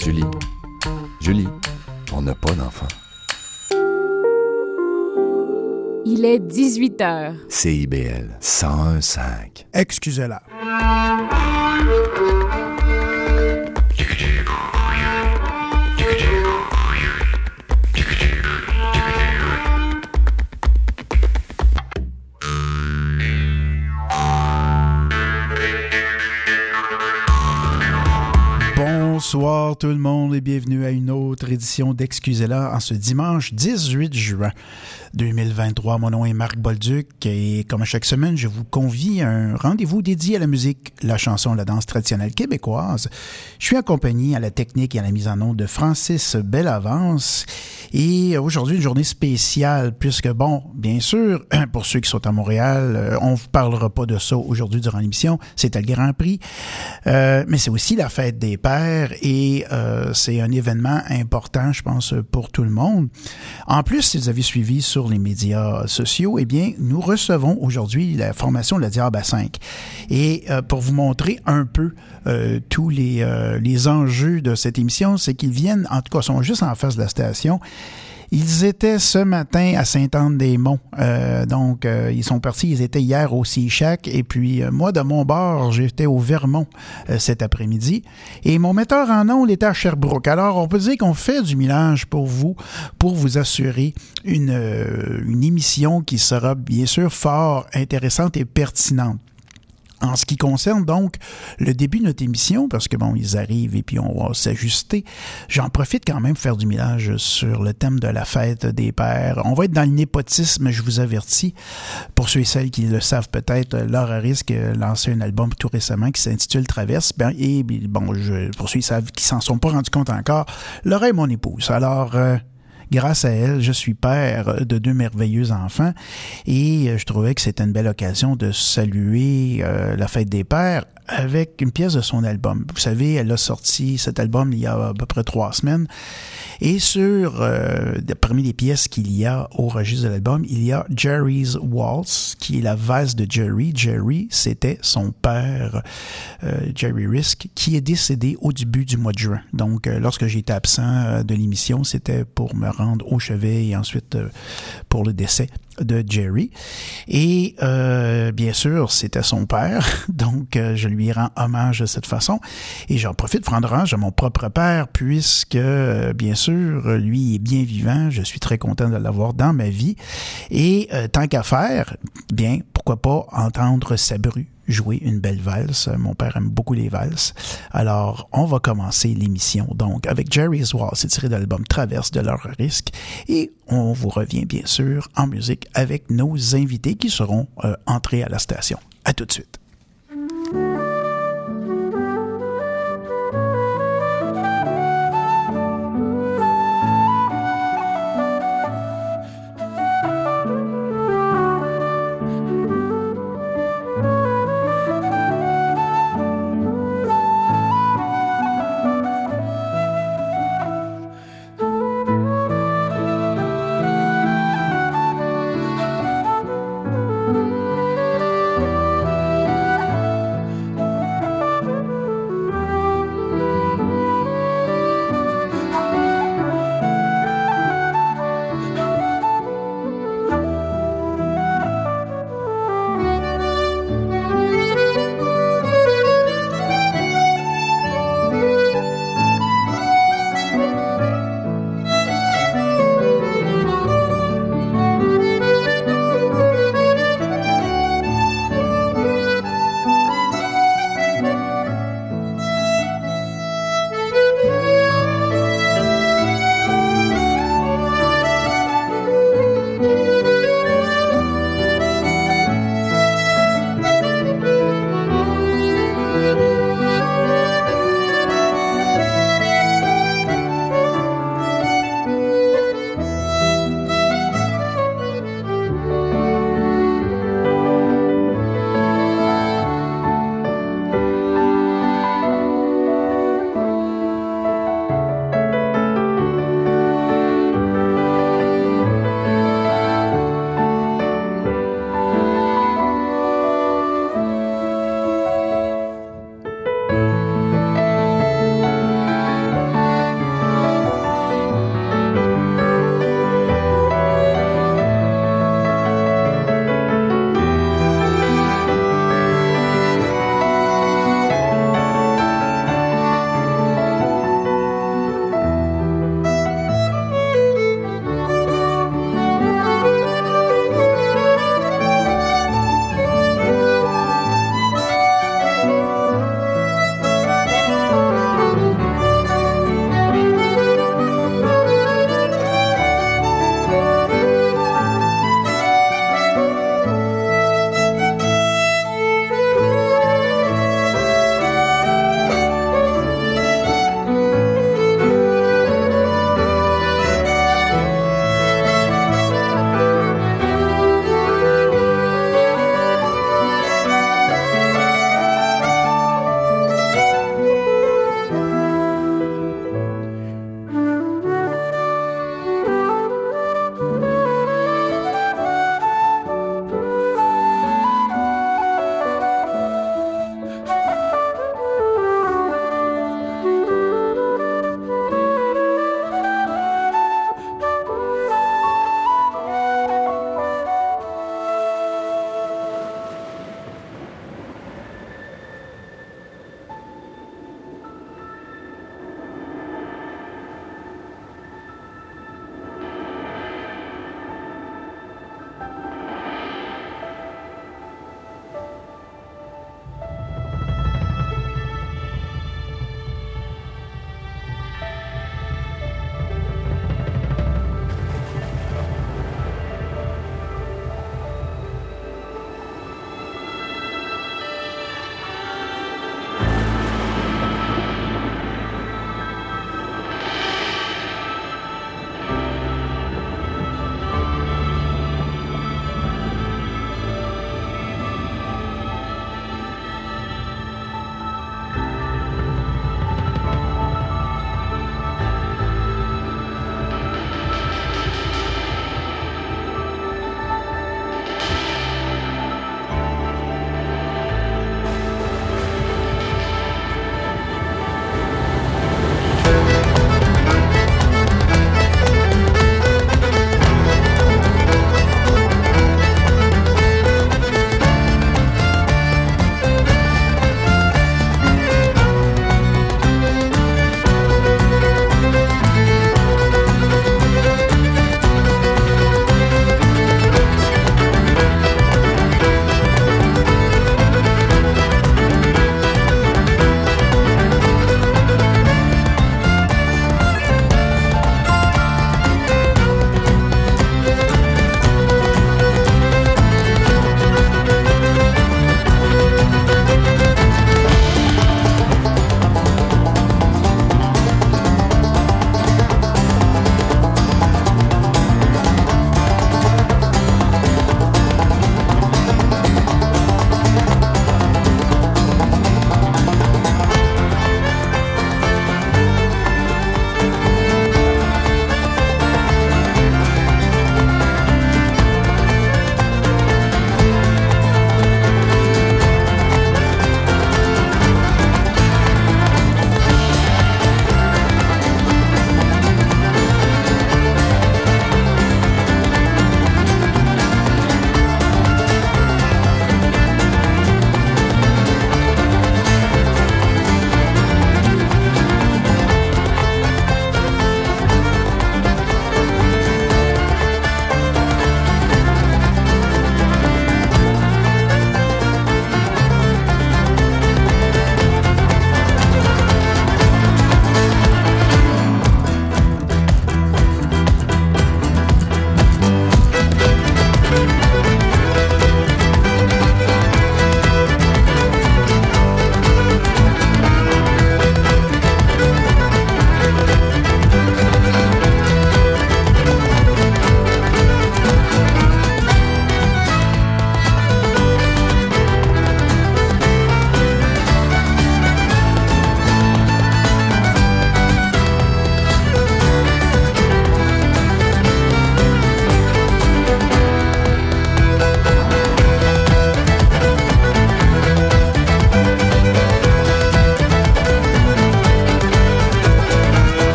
Julie, Julie, on n'a pas d'enfant. Il est 18 heures. CIBL 101.5. Excusez-la. soir. Bonsoir tout le monde et bienvenue à une autre édition d'Excusez-la en ce dimanche 18 juin 2023. Mon nom est Marc Bolduc et comme à chaque semaine, je vous convie à un rendez-vous dédié à la musique, la chanson, la danse traditionnelle québécoise. Je suis accompagné à la technique et à la mise en onde de Francis Bellavance et aujourd'hui, une journée spéciale puisque, bon, bien sûr, pour ceux qui sont à Montréal, euh, on ne parlera pas de ça aujourd'hui durant l'émission, c'est le Grand Prix, euh, mais c'est aussi la fête des pères et euh, c'est un événement important, je pense, pour tout le monde. En plus, si vous avez suivi sur les médias sociaux, eh bien, nous recevons aujourd'hui la formation de la Diable à 5. Et euh, pour vous montrer un peu euh, tous les, euh, les enjeux de cette émission, c'est qu'ils viennent, en tout cas, sont juste en face de la station. Ils étaient ce matin à Sainte-Anne-des-Monts. Euh, donc, euh, ils sont partis. Ils étaient hier au Seachac. Et puis, euh, moi, de mon bord, j'étais au Vermont cet après-midi. Et mon metteur en ondes était à Sherbrooke. Alors, on peut dire qu'on fait du mélange pour vous, pour vous assurer une, une émission qui sera bien sûr fort intéressante et pertinente. En ce qui concerne donc le début de notre émission, parce que bon, ils arrivent et puis on va s'ajuster, j'en profite quand même pour faire du mélange sur le thème de la fête des pères. On va être dans le népotisme, je vous avertis. Pour ceux et celles qui le savent peut-être, Laura Risque a lancé un album tout récemment qui s'intitule Traverse. Ben, et bon, je, pour ceux qui savent s'en sont pas rendus compte encore, Laura est mon épouse. Alors, euh, grâce à elle, je suis père de deux merveilleux enfants et je trouvais que c'était une belle occasion de saluer euh, la fête des pères avec une pièce de son album. Vous savez, elle a sorti cet album il y a à peu près trois semaines. Et sur, euh, parmi les pièces qu'il y a au registre de l'album, il y a Jerry's Waltz, qui est la valse de Jerry. Jerry, c'était son père, euh, Jerry Risk, qui est décédé au début du mois de juin. Donc, euh, lorsque j'étais absent euh, de l'émission, c'était pour me rendre au chevet et ensuite euh, pour le décès de Jerry. Et euh, bien sûr, c'était son père, donc euh, je lui rends hommage de cette façon. Et j'en profite pour rendre hommage à mon propre père, puisque, euh, bien sûr, lui est bien vivant. Je suis très content de l'avoir dans ma vie. Et tant qu'à faire, bien, pourquoi pas entendre sa bru jouer une belle valse. Mon père aime beaucoup les valses. Alors, on va commencer l'émission donc avec Jerry's Wall. C'est tiré de l'album Traverse de leur risque. Et on vous revient bien sûr en musique avec nos invités qui seront euh, entrés à la station. À tout de suite.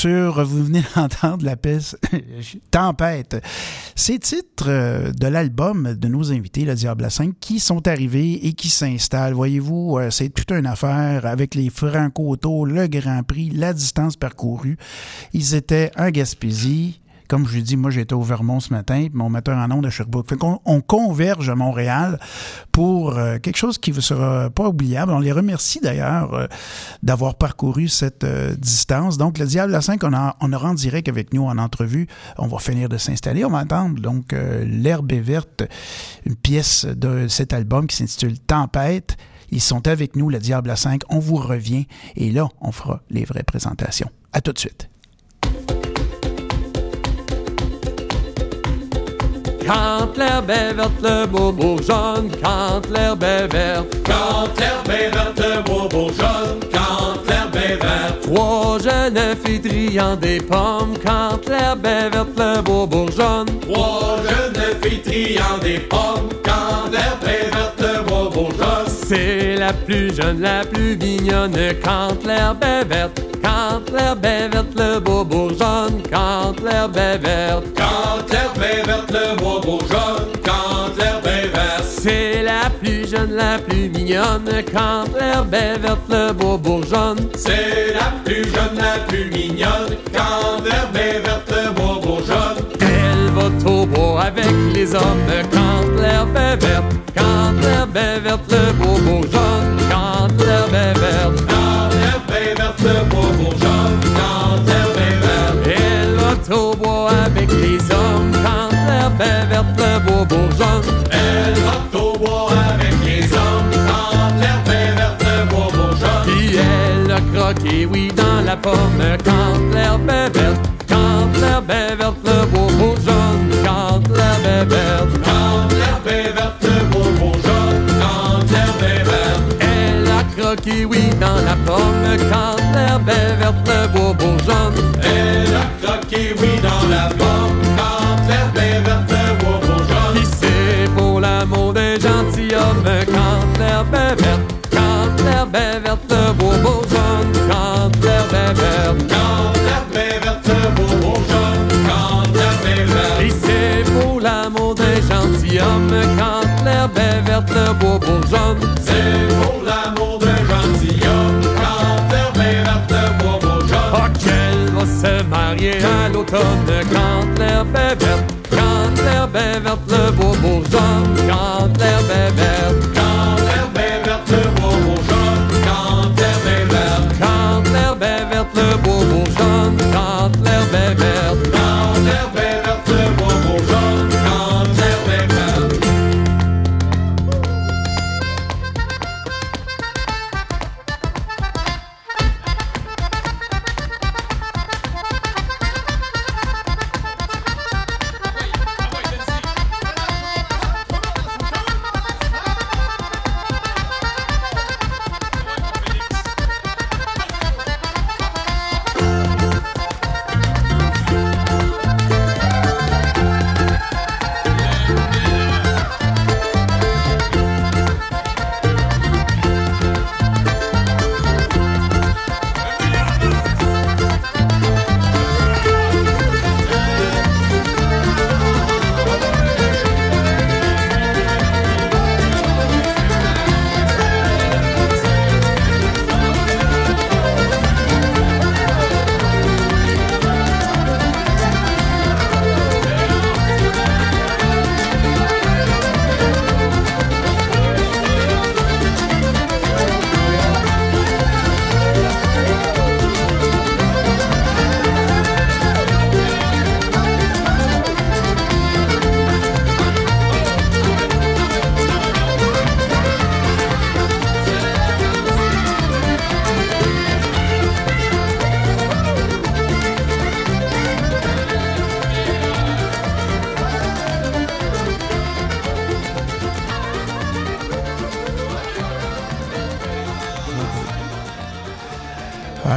Sûr, vous venez d'entendre la peste Tempête. Ces titres euh, de l'album de nos invités, le Diable à 5, qui sont arrivés et qui s'installent. Voyez-vous, euh, c'est toute une affaire avec les franco-autos, le Grand Prix, la distance parcourue. Ils étaient en Gaspésie, comme je dit, moi j'étais au Vermont ce matin, mon metteur en nom de Sherbrooke. Fait qu'on on converge à Montréal pour euh, quelque chose qui ne sera pas oubliable. On les remercie d'ailleurs euh, d'avoir parcouru cette euh, distance. Donc le Diable à 5, on, a, on aura en direct avec nous en entrevue. On va finir de s'installer. On va entendre donc L'herbe est verte, une pièce de cet album qui s'intitule Tempête. Ils sont avec nous, le Diable à 5. On vous revient et là, on fera les vraies présentations. À tout de suite. Quand l'herbe est verte, le bobo jaune. Quand l'herbe est verte. Quand l'herbe est verte, le bobo jaune. Quand l'herbe est verte. Trois jeunes filles triant des pommes. Quand l'herbe est verte, le bobo jaune. Trois jeunes filles triant des pommes. Quand l'herbe est verte, le bobo jaune. C'est la plus jeune, la plus mignonne. Quand l'herbe est verte. L'herbe est verte, le bobo jaune. Quand l'herbe est verte. Quand l'herbe est verte, le bobo jaune. Quand l'herbe est verte. C'est la plus jeune, la plus mignonne. Quand l'herbe est verte, le bobo jaune. C'est la plus jeune, la plus mignonne. Quand l'herbe est verte, le bobo jaune. Elle va au bois avec les hommes. Quand l'herbe est verte. Quand l'herbe est verte, le bobo jaune. Croqué, oui, dans la pomme. Quand l'herbe est verte. Quand l'herbe est verte, le bobo jaune. Quand l'herbe est verte. Quand l'herbe est verte, le bobo jaune. Quand l'herbe est verte. Elle a croqué, oui, dans la pomme. Quand l'herbe est verte, verte, le bobo jaune. C'est pour l'amour d'un gentilhomme. Quand l'herbe est verte, le bobo jaune. Oh, qu'elle va se marier à l'automne quand l'herbe est verte, quand l'herbe est verte, le bobo jaune, quand l'herbe est verte.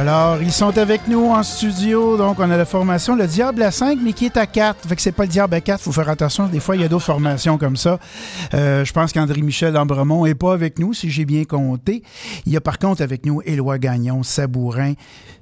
Alors, ils sont avec nous en studio. Donc, on a la formation Le Diable à 5, mais qui est à 4. Fait que c'est pas le Diable à 4. faut faire attention. Des fois, il y a d'autres formations comme ça. Euh, je pense qu'André-Michel Ambremont est pas avec nous, si j'ai bien compté. Il y a par contre avec nous Éloi Gagnon, Sabourin.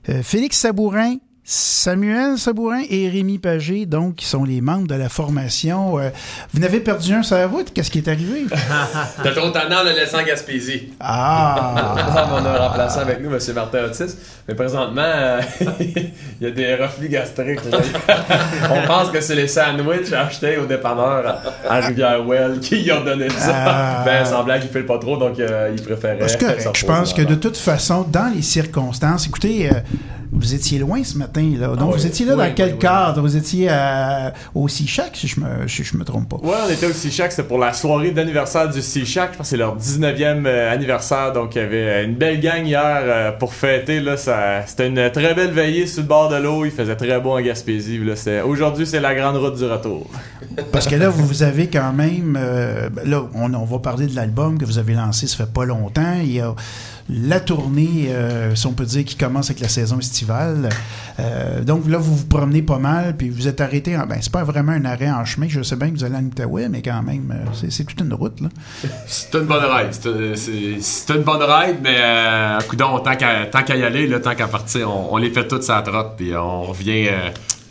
Euh, Félix Sabourin, Samuel Sabourin et Rémi Pagé, donc, qui sont les membres de la formation. Euh, vous n'avez perdu un sur la route? Qu'est-ce qui est arrivé? T'as trop le laisser en Gaspésie. Ah! on a un remplaçant avec nous, M. Martin Otis. Mais présentement, euh, il y a des reflux gastriques. on pense que c'est les sandwichs achetés au dépanneur à, Rivière-Well qui ont donné ça. Ah. Ben, semblant qu'il fait pas trop, donc euh, il préférait. Parce que se je pense que de toute façon, dans les circonstances, écoutez, euh, vous étiez loin ce matin, là. Donc, Ah oui. vous étiez là Oui, dans quel oui, cadre? Vous étiez à- au Sea-Shack, si je me, si je me trompe pas. Ouais, on était au Sea-Shack, c'était pour la soirée d'anniversaire du Sea-Shack. Je pense que c'est leur 19e euh, anniversaire, donc il y avait une belle gang hier euh, pour fêter. Là, ça, c'était une très belle veillée sur le bord de l'eau. Il faisait très beau en Gaspésie. Là, c'est- aujourd'hui, c'est la grande route du retour. Parce que là, vous, vous avez quand même. euh, là, on, on va parler de l'album que vous avez lancé, ça fait pas longtemps. Il y a la tournée, euh, si on peut dire, qui commence avec la saison estivale. Euh, donc là, vous vous promenez pas mal, puis vous êtes arrêté. En, ben, c'est pas vraiment un arrêt en chemin. Je sais bien que vous allez en Outaouais, mais quand même, euh, c'est, toute une route. C'est une bonne ride. C'est une, bonne ride, mais euh, tant qu'à y aller, tant qu'à partir, on, les fait toutes sa trotte, puis on revient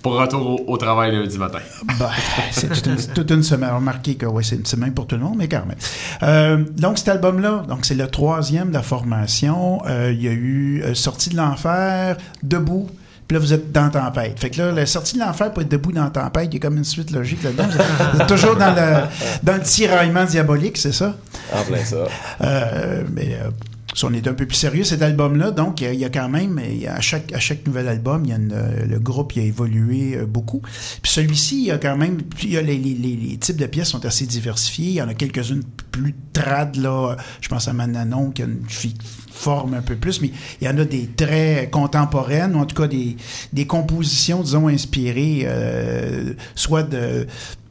pour retour au, au travail lundi matin. Ben, c'est toute une, toute une semaine. Remarquez que ouais, c'est une semaine pour tout le monde, mais quand même. Euh, donc, cet album-là, donc c'est le troisième de la formation. Euh, il y a eu euh, Sortie de l'enfer, Debout. Puis là, vous êtes dans Tempête. Fait que là, la sortie de l'enfer pour être debout dans Tempête, il y a comme une suite logique là-dedans. Vous êtes- vous êtes toujours dans le, dans le tiraillement diabolique, c'est ça? En plein ça. Euh, mais euh, si on est un peu plus sérieux, cet album-là, donc il y a- quand même, à chaque, à chaque nouvel album, y a une, le groupe il a évolué euh, beaucoup. Puis celui-ci, il y a quand même, y a les, les- les- types de pièces sont assez diversifiés. Il y en a quelques-unes plus trad, là. Je pense à Mananon, qui a une fi- forme un peu plus, mais il y en a des très contemporaines, ou en tout cas des, des compositions, disons, inspirées euh, soit de,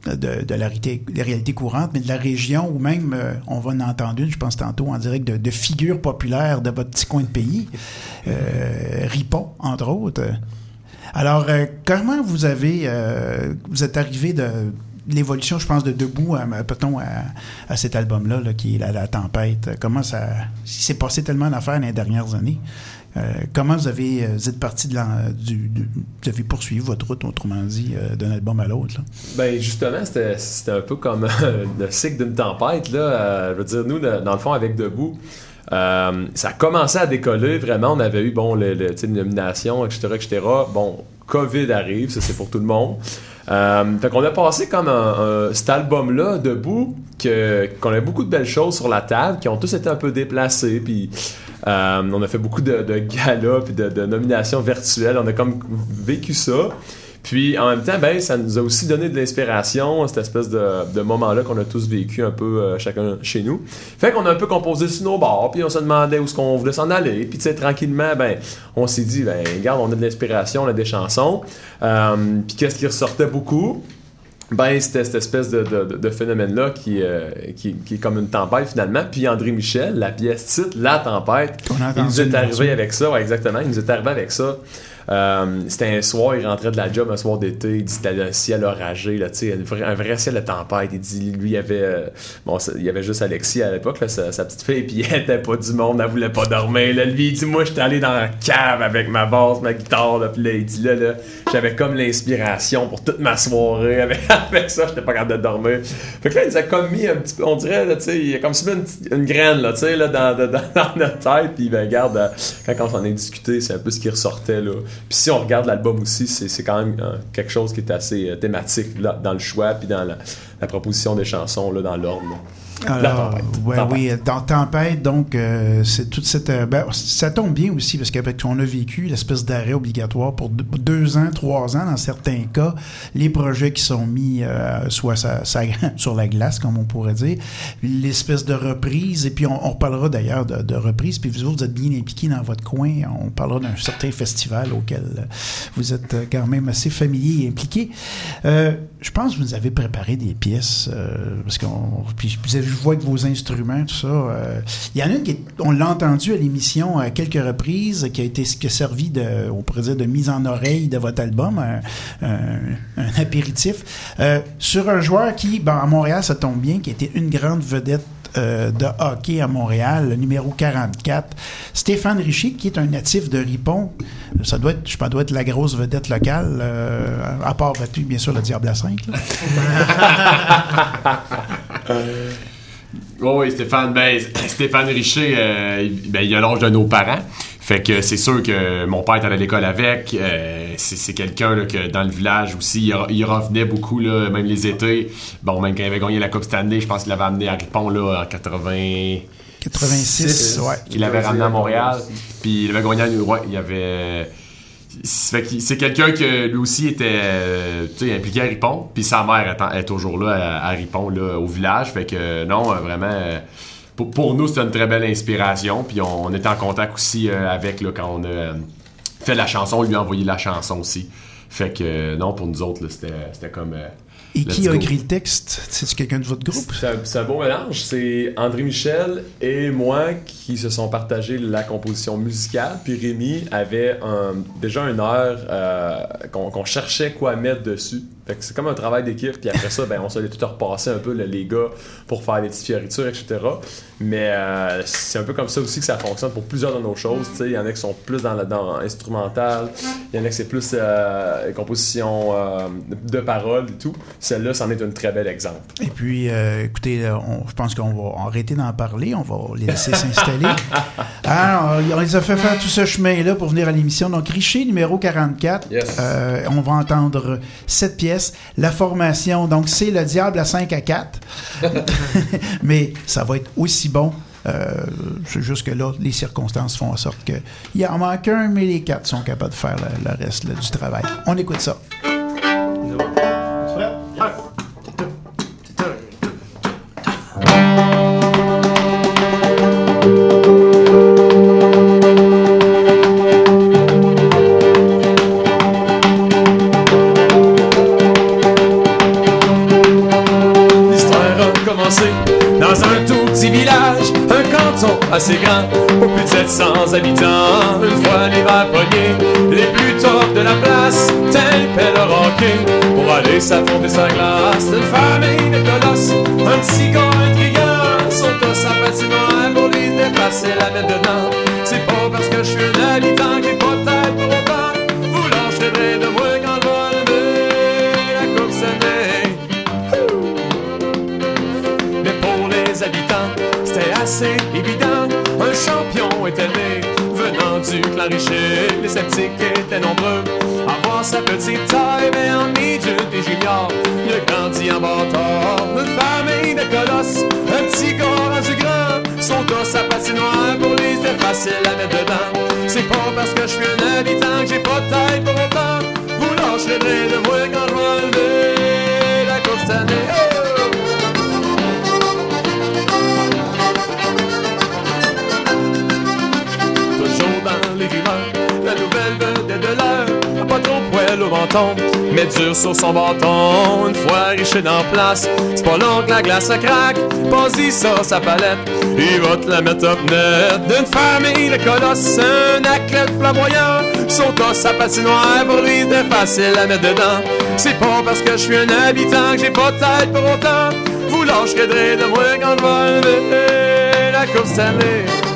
de, la, réalité, la réalité courante, mais de la région, ou même, euh, on va en entendre une, je pense tantôt, en direct, de, figures populaires de votre petit coin de pays. Euh, Ripon, entre autres. Alors, euh, comment vous avez, vous êtes arrivé de l'évolution, je pense, de Debout à, à, peut-on, à, cet album-là, là, qui est la, tempête. Comment ça, s'est passé tellement d'affaires les dernières années. Euh, comment vous avez, euh, vous êtes parti de, du, vous avez poursuivi votre route, autrement dit, euh, d'un album à l'autre. là? Ben justement, c'était c'était un peu comme euh, le cycle d'une tempête. Là. Euh, je veux dire, nous, dans le fond, avec Debout, euh, ça a commencé à décoller. Vraiment, on avait eu bon, le, le- une nomination, etc., etc. Bon, COVID arrive, ça c'est pour tout le monde. Euh, fait qu'on a passé comme un, cet album-là, Debout, qu'on a beaucoup de belles choses sur la table, qui ont tous été un peu déplacés, puis euh, on a fait beaucoup de, de galas, puis de nominations virtuelles. On a comme vécu ça. Puis en même temps, ben, ça nous a aussi donné de l'inspiration, cette espèce de, de moment-là qu'on a tous vécu un peu euh, chacun chez nous. Fait qu'on a un peu composé sur nos bords, puis on se demandait où est-ce qu'on voulait s'en aller. Puis tu sais, tranquillement, ben, on s'est dit, ben, regarde, on a de l'inspiration, on a des chansons. Euh, puis qu'est-ce qui ressortait beaucoup? Ben, c'était cette espèce de, de- de phénomène-là qui, euh, qui, qui est comme une tempête finalement. Puis André Michel, la pièce titre La tempête, il nous est arrivé avec ça, ouais, exactement. Il nous est arrivé avec ça. Euh, c'était un soir, il rentrait de la job un soir d'été, il dit c'était un ciel oragé, là, un vrai, un vrai ciel de tempête. Il dit, lui, il y avait, euh, bon, il y avait juste Alexis à l'époque, sa, sa petite fille, puis elle était pas du monde, elle voulait pas dormir. Là. Lui, il dit, moi, j'étais allé dans la cave avec ma basse, ma guitare, là, puis là, il dit, là, j'avais comme l'inspiration pour toute ma soirée. Avec, avec ça, j'étais pas capable de dormir. Fait que là, il nous a comme mis un petit peu, on dirait, là, il a comme semé une, une graine, là, là, dans, dans, dans notre tête, puis ben, regarde, euh, quand on s'en est discuté, c'est un peu ce qui ressortait, là. Puis si on regarde l'album aussi, c'est quand même euh, quelque chose qui est assez euh, thématique, dans le choix, puis dans la, la proposition des chansons, là, dans l'ordre. Alors, ouais, Tempête. oui, dans Tempête, donc, euh, c'est toute cette. euh, ben, ça tombe bien aussi, parce qu'on a vécu l'espèce d'arrêt obligatoire pour deux, deux ans, trois ans, dans certains cas. Les projets qui sont mis euh, soit ça, ça- sur la glace, comme on pourrait dire, l'espèce de reprise, et puis on, on reparlera d'ailleurs de, de reprise, puis vous, vous êtes bien impliqués dans votre coin, on parlera d'un certain festival auquel vous êtes quand même assez familier et impliqué. Euh, je pense que vous avez préparé des pièces, euh, parce qu'on. Puis vous avez- je vois que vos instruments, tout ça. euh, Il y en a une qui est- on l'a entendu à l'émission à quelques reprises, qui a été qui a servi de, on pourrait dire, de mise en oreille de votre album, un, un- un apéritif, euh, sur un joueur qui, ben, à Montréal, ça tombe bien, qui était une grande vedette euh, de hockey à Montréal, le numéro 44. Stéphane Richer, qui est un natif de Ripon. Ça doit être, je pense, doit être la grosse vedette locale, euh, à part battu, bien sûr, le Diable à 5. Oui, oui, Stéphane, ben, Stéphane Richer, euh, il- ben, il a l'âge de nos parents. Fait que c'est sûr que mon père est allé à l'école avec. euh, c'est c'est quelqu'un là, que dans le village aussi, il, re- il revenait beaucoup, là, même les étés. Bon, même quand il avait gagné la Coupe Stanley, je pense qu'il l'avait amené à Ripon là, en 80. 86, ouais. Il l'avait ramené à Montréal. Puis il avait gagné à New ouais, il avait. C'est quelqu'un que lui aussi était euh, impliqué à Ripon. Puis sa mère est, toujours là à, Ripon, là, au village. Fait que non, euh, vraiment. euh, pour, nous, c'était une très belle inspiration. Puis on, on était en contact aussi euh, avec quand on a euh, fait la chanson, on lui a envoyé la chanson aussi. Fait que euh, non, pour nous autres, c'était comme. Et let's qui a écrit le texte? C'est-tu quelqu'un de votre groupe? C'est un, c'est un beau mélange. C'est André Michel et moi qui se sont partagés la composition musicale. Puis Rémi avait un- déjà une heure euh, qu'on qu'on cherchait quoi mettre dessus. Fait que c'est comme un travail d'équipe. Puis après ça, ben, on s'allait tout repasser un peu là, les gars pour faire des petites fioritures, etc. Mais euh, c'est un peu comme ça aussi que ça fonctionne pour plusieurs de nos choses. Il y en a qui sont plus dans le dans instrumental. Il y en a qui c'est plus euh, composition euh, de paroles et tout. Celle-là, c'en est un très bel exemple. Et puis, euh, écoutez, on- je pense qu'on va arrêter d'en parler. On va les laisser s'installer. On, les a fait faire tout ce chemin-là pour venir à l'émission. Donc, Richer, numéro 44. Yes. Euh, on va entendre cette pièce. La formation, donc, c'est le diable à 5 à 4. Mais ça va être aussi bon. Euh, c'est juste que là, les circonstances font en sorte que il en manque un, mais les quatre sont capables de faire le, le reste là, du travail. On écoute ça. Dans un tout petit village, un canton assez grand, aux plus de 700 habitants. Une fois l'hiver pogné, les plus tops de la place t'impellent le rocker pour aller s'affronter sa glace. Une famille de colosses, un petit gars intriguant, sont à patinoire pour lui dépasser la mettre dedans. C'est pas parce que je suis un habitant assez évident. Un champion était né, venant du clan richer. Les sceptiques étaient nombreux à voir sa petite taille. Mais en midget et junior, il a grandi en bâtard. Une famille de colosses, un petit gars rendu grand. Son dos, sa patinoire, pour lui, c'était facile à mettre dedans. C'est pas parce que je suis un habitant que j'ai pas de taille pour autant. Vous lâcherez de moi quand je la course année. Menton, mais dur sur son bâton. Une fois riche dans place, c'est pas long que la glace se craque. Pas-y ça, sa palette, il va te la mettre up net. D'une famille de colosses, un athlète flamboyant. Son sa patinoire, pour lui, facile à mettre dedans. C'est pas parce que je suis un habitant que j'ai pas de tête pour autant. Vous lâcherez de moi quand je vais la coupe Stanley.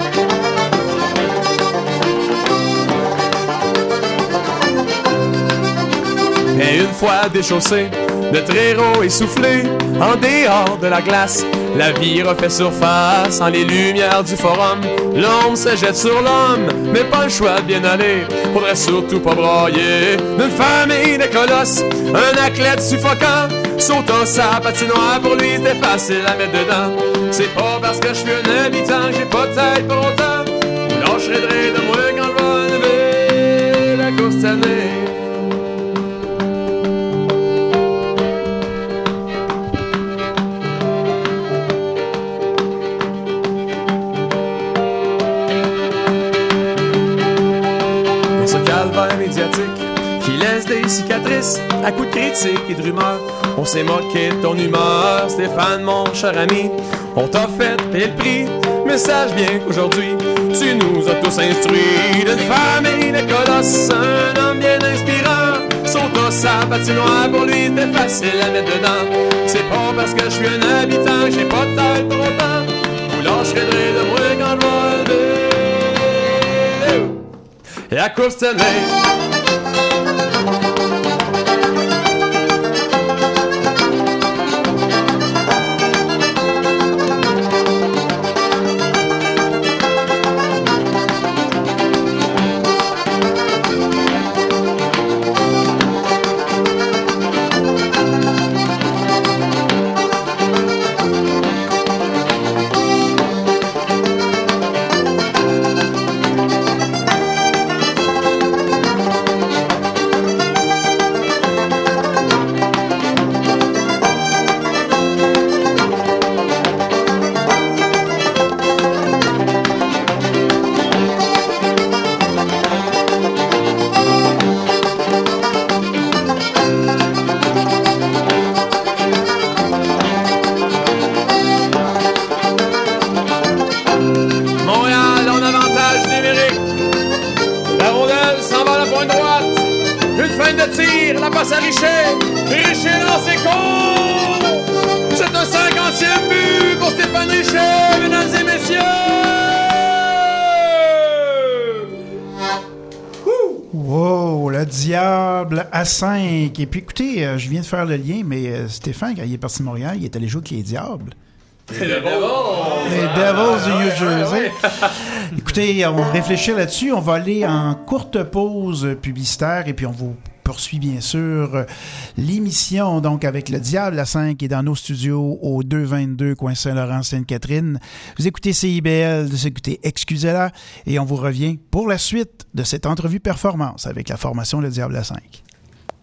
Et une fois déchaussé, notre héros essoufflé, en dehors de la glace, la vie refait surface en les lumières du forum. L'homme se jette sur l'homme, mais pas le choix de bien aller. Faudrait surtout pas broyer d'une famille de colosses, un athlète suffocant. Sautant sa patinoire pour lui, c'était facile à mettre dedans. C'est pas parce que je suis un habitant que j'ai pas de tête pour autant. De rire de moi quand je vais la course année. Des cicatrices à coups de critiques et de rumeurs. On s'est moqué de ton humeur, Stéphane, mon cher ami. On t'a fait payer le prix, mais sache bien qu'aujourd'hui, tu nous as tous instruits d'une famille de colosses, un homme bien inspirant. Dos, sa patinoire, pour lui c'était facile à mettre dedans. C'est pas parce que je suis un habitant que j'ai pas de tête pour autant. Vous lâcherez de moi quand je vais tenez. A5. Et puis écoutez, euh, je viens de faire le lien, mais euh, Stéphane, quand il est parti de Montréal, il est allé jouer avec les Diables. Les Devils! Les Devils du New Jersey. Écoutez, on va réfléchir là-dessus. On va aller en courte pause publicitaire et puis on vous poursuit bien sûr l'émission donc avec le Diable à 5 qui est dans nos studios au 222 coin Saint-Laurent Sainte-Catherine. Vous écoutez CIBL, vous écoutez Excusez-la et on vous revient pour la suite de cette entrevue performance avec la formation Le Diable à 5.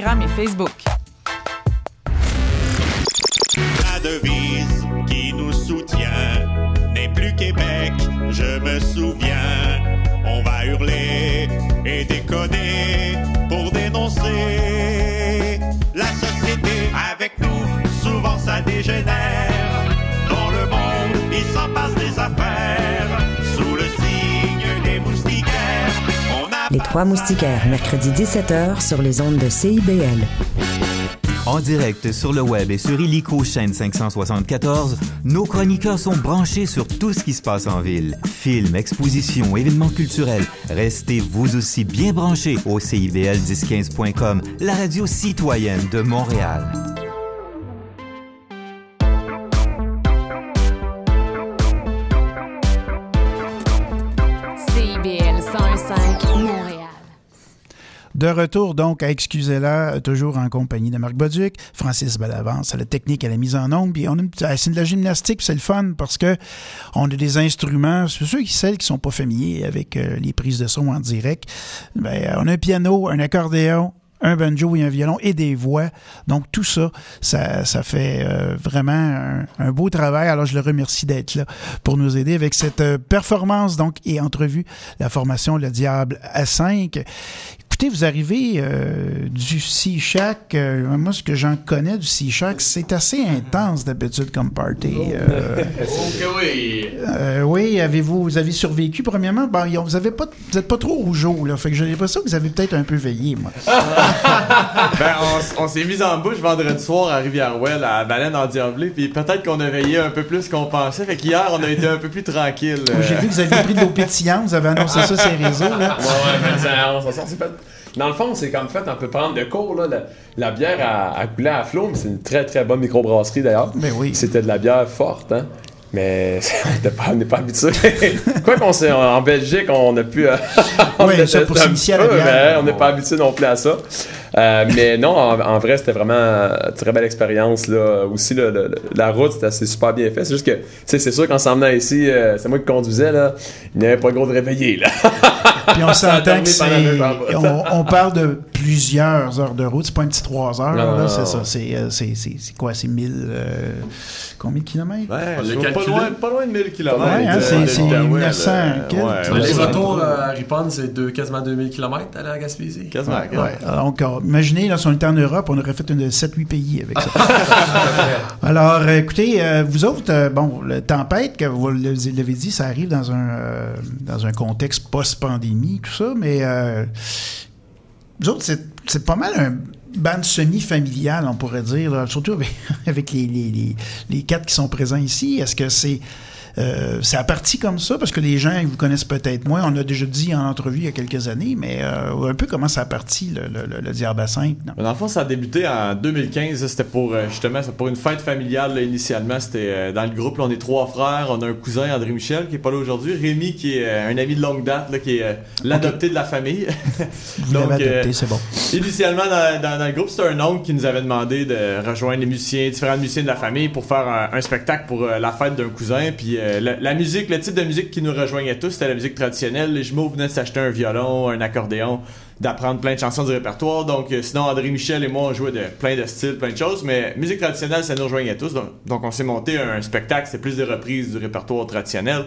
et Facebook. La devise qui nous soutient n'est plus Québec, Les Trois Moustiquaires, mercredi 17h sur les ondes de CIBL. En direct sur le web et sur Illico chaîne 574, nos chroniqueurs sont branchés sur tout ce qui se passe en ville. Films, expositions, événements culturels. Restez vous aussi bien branchés au CIBL 1015.com, la radio citoyenne de Montréal. De retour donc à Excusez-la, toujours en compagnie de Marc Boduc, Francis Balavance à la technique, à la mise en ombre. Puis on ah, c'est de la gymnastique, c'est le fun parce que on a des instruments. C'est ceux qui celles qui sont pas familiers avec euh, les prises de son en direct. Ben, on a un piano, un accordéon, un banjo et un violon et des voix. Donc tout ça, ça, fait euh, vraiment un, un beau travail. Alors je le remercie d'être là pour nous aider avec cette euh, performance donc et entrevue, la formation Le Diable à 5. Écoutez, vous arrivez euh, du Sea Shack. euh, moi, ce que j'en connais du Sea Shack, c'est assez intense d'habitude comme party. euh, Ok, oui. euh, oui, avez-vous vous avez survécu premièrement? Bon, vous avez pas vous êtes pas trop rougeau, là. Fait que j'ai l'impression que vous avez peut-être un peu veillé, moi. Ben, on, s'est mis en bouche vendredi soir à Rivière-Ouelle, à Baleine en Diablé, puis peut-être qu'on a veillé un peu plus qu'on pensait. Fait qu'hier, on a été un peu plus tranquille. euh. J'ai vu que vous aviez pris de l'eau pétillante, vous avez annoncé ça sur les réseaux, là. Ouais, ouais, mais ça, on s'en sort, c'est fait. Dans le fond, c'est comme fait, on peut prendre de cours, là. La, la bière a, a coulé à flot, mais c'est une très très bonne microbrasserie d'ailleurs. Mais oui. C'était de la bière forte, hein. Mais on n'est pas habitué. Quoi qu'on sait, en Belgique, on a pu. euh, on Oui, ça, pour s'initier à la bière. mais on n'est pas habitué non plus à ça. Euh, mais non, en, en vrai, c'était vraiment une très belle expérience. Là. Aussi, le- le- la route, c'était assez super bien fait. C'est juste que, tu sais, c'est sûr qu'en s'en venant ici, euh, c'est moi qui conduisais, là. Il n'y avait pas gros de réveillé, là. Puis on s'entend que c'est. On, on parle de plusieurs heures de route. C'est pas un petit trois heures, Non, là, non, c'est non. ça. C'est, euh, c'est, c'est, c'est quoi? C'est 1000. euh, combien de kilomètres? Ouais, l'a pas, loin, pas loin de 1000 km. Ouais, hein, c'est- c'est 1900 quelques. Les ouais, retours à Ripon, c'est deux- quasiment 2000 km aller à Gaspésie. Quasiment. Ouais, ouais. Imaginez, là, si on était en Europe, on aurait fait une 7-8 pays avec ça. Alors, euh, écoutez, euh, vous autres, euh, bon, le tempête, que vous l'avez dit, ça arrive dans un, dans un contexte post-pandémie, tout ça, mais vous autres, c'est, pas mal un band semi-familial, on pourrait dire, là, surtout avec, avec les, les, les, les quatre qui sont présents ici. Est-ce que c'est... Euh, c'est à partie comme ça, parce que les gens ils vous connaissent peut-être moins. On a déjà dit en entrevue il y a quelques années, mais euh, un peu comment ça a parti, le, le, le, le Diable à 5. non? Mais Dans le fond, ça a débuté en 2015. là, C'était pour euh, justement pour une fête familiale. là, initialement, c'était euh, dans le groupe. là, on est trois frères. On a un cousin, André Michel, qui est pas là aujourd'hui. Rémi, qui est euh, un ami de longue date, là, qui est l'adopté de la famille. Vous euh, adopté, c'est bon. Initialement, dans, dans- dans le groupe, c'était un oncle qui nous avait demandé de rejoindre les musiciens, différents musiciens de la famille pour faire un, un spectacle pour la fête d'un cousin. Puis euh, la, musique, le type de musique qui nous rejoignait tous, c'était la musique traditionnelle. Les jumeaux venaient s'acheter un violon, un accordéon, d'apprendre plein de chansons du répertoire. Donc, euh, sinon, André Michel et moi, on jouait de plein de styles, plein de choses. Mais musique traditionnelle, ça nous rejoignait tous. Donc, on s'est monté un spectacle, c'était plus des reprises du répertoire traditionnel.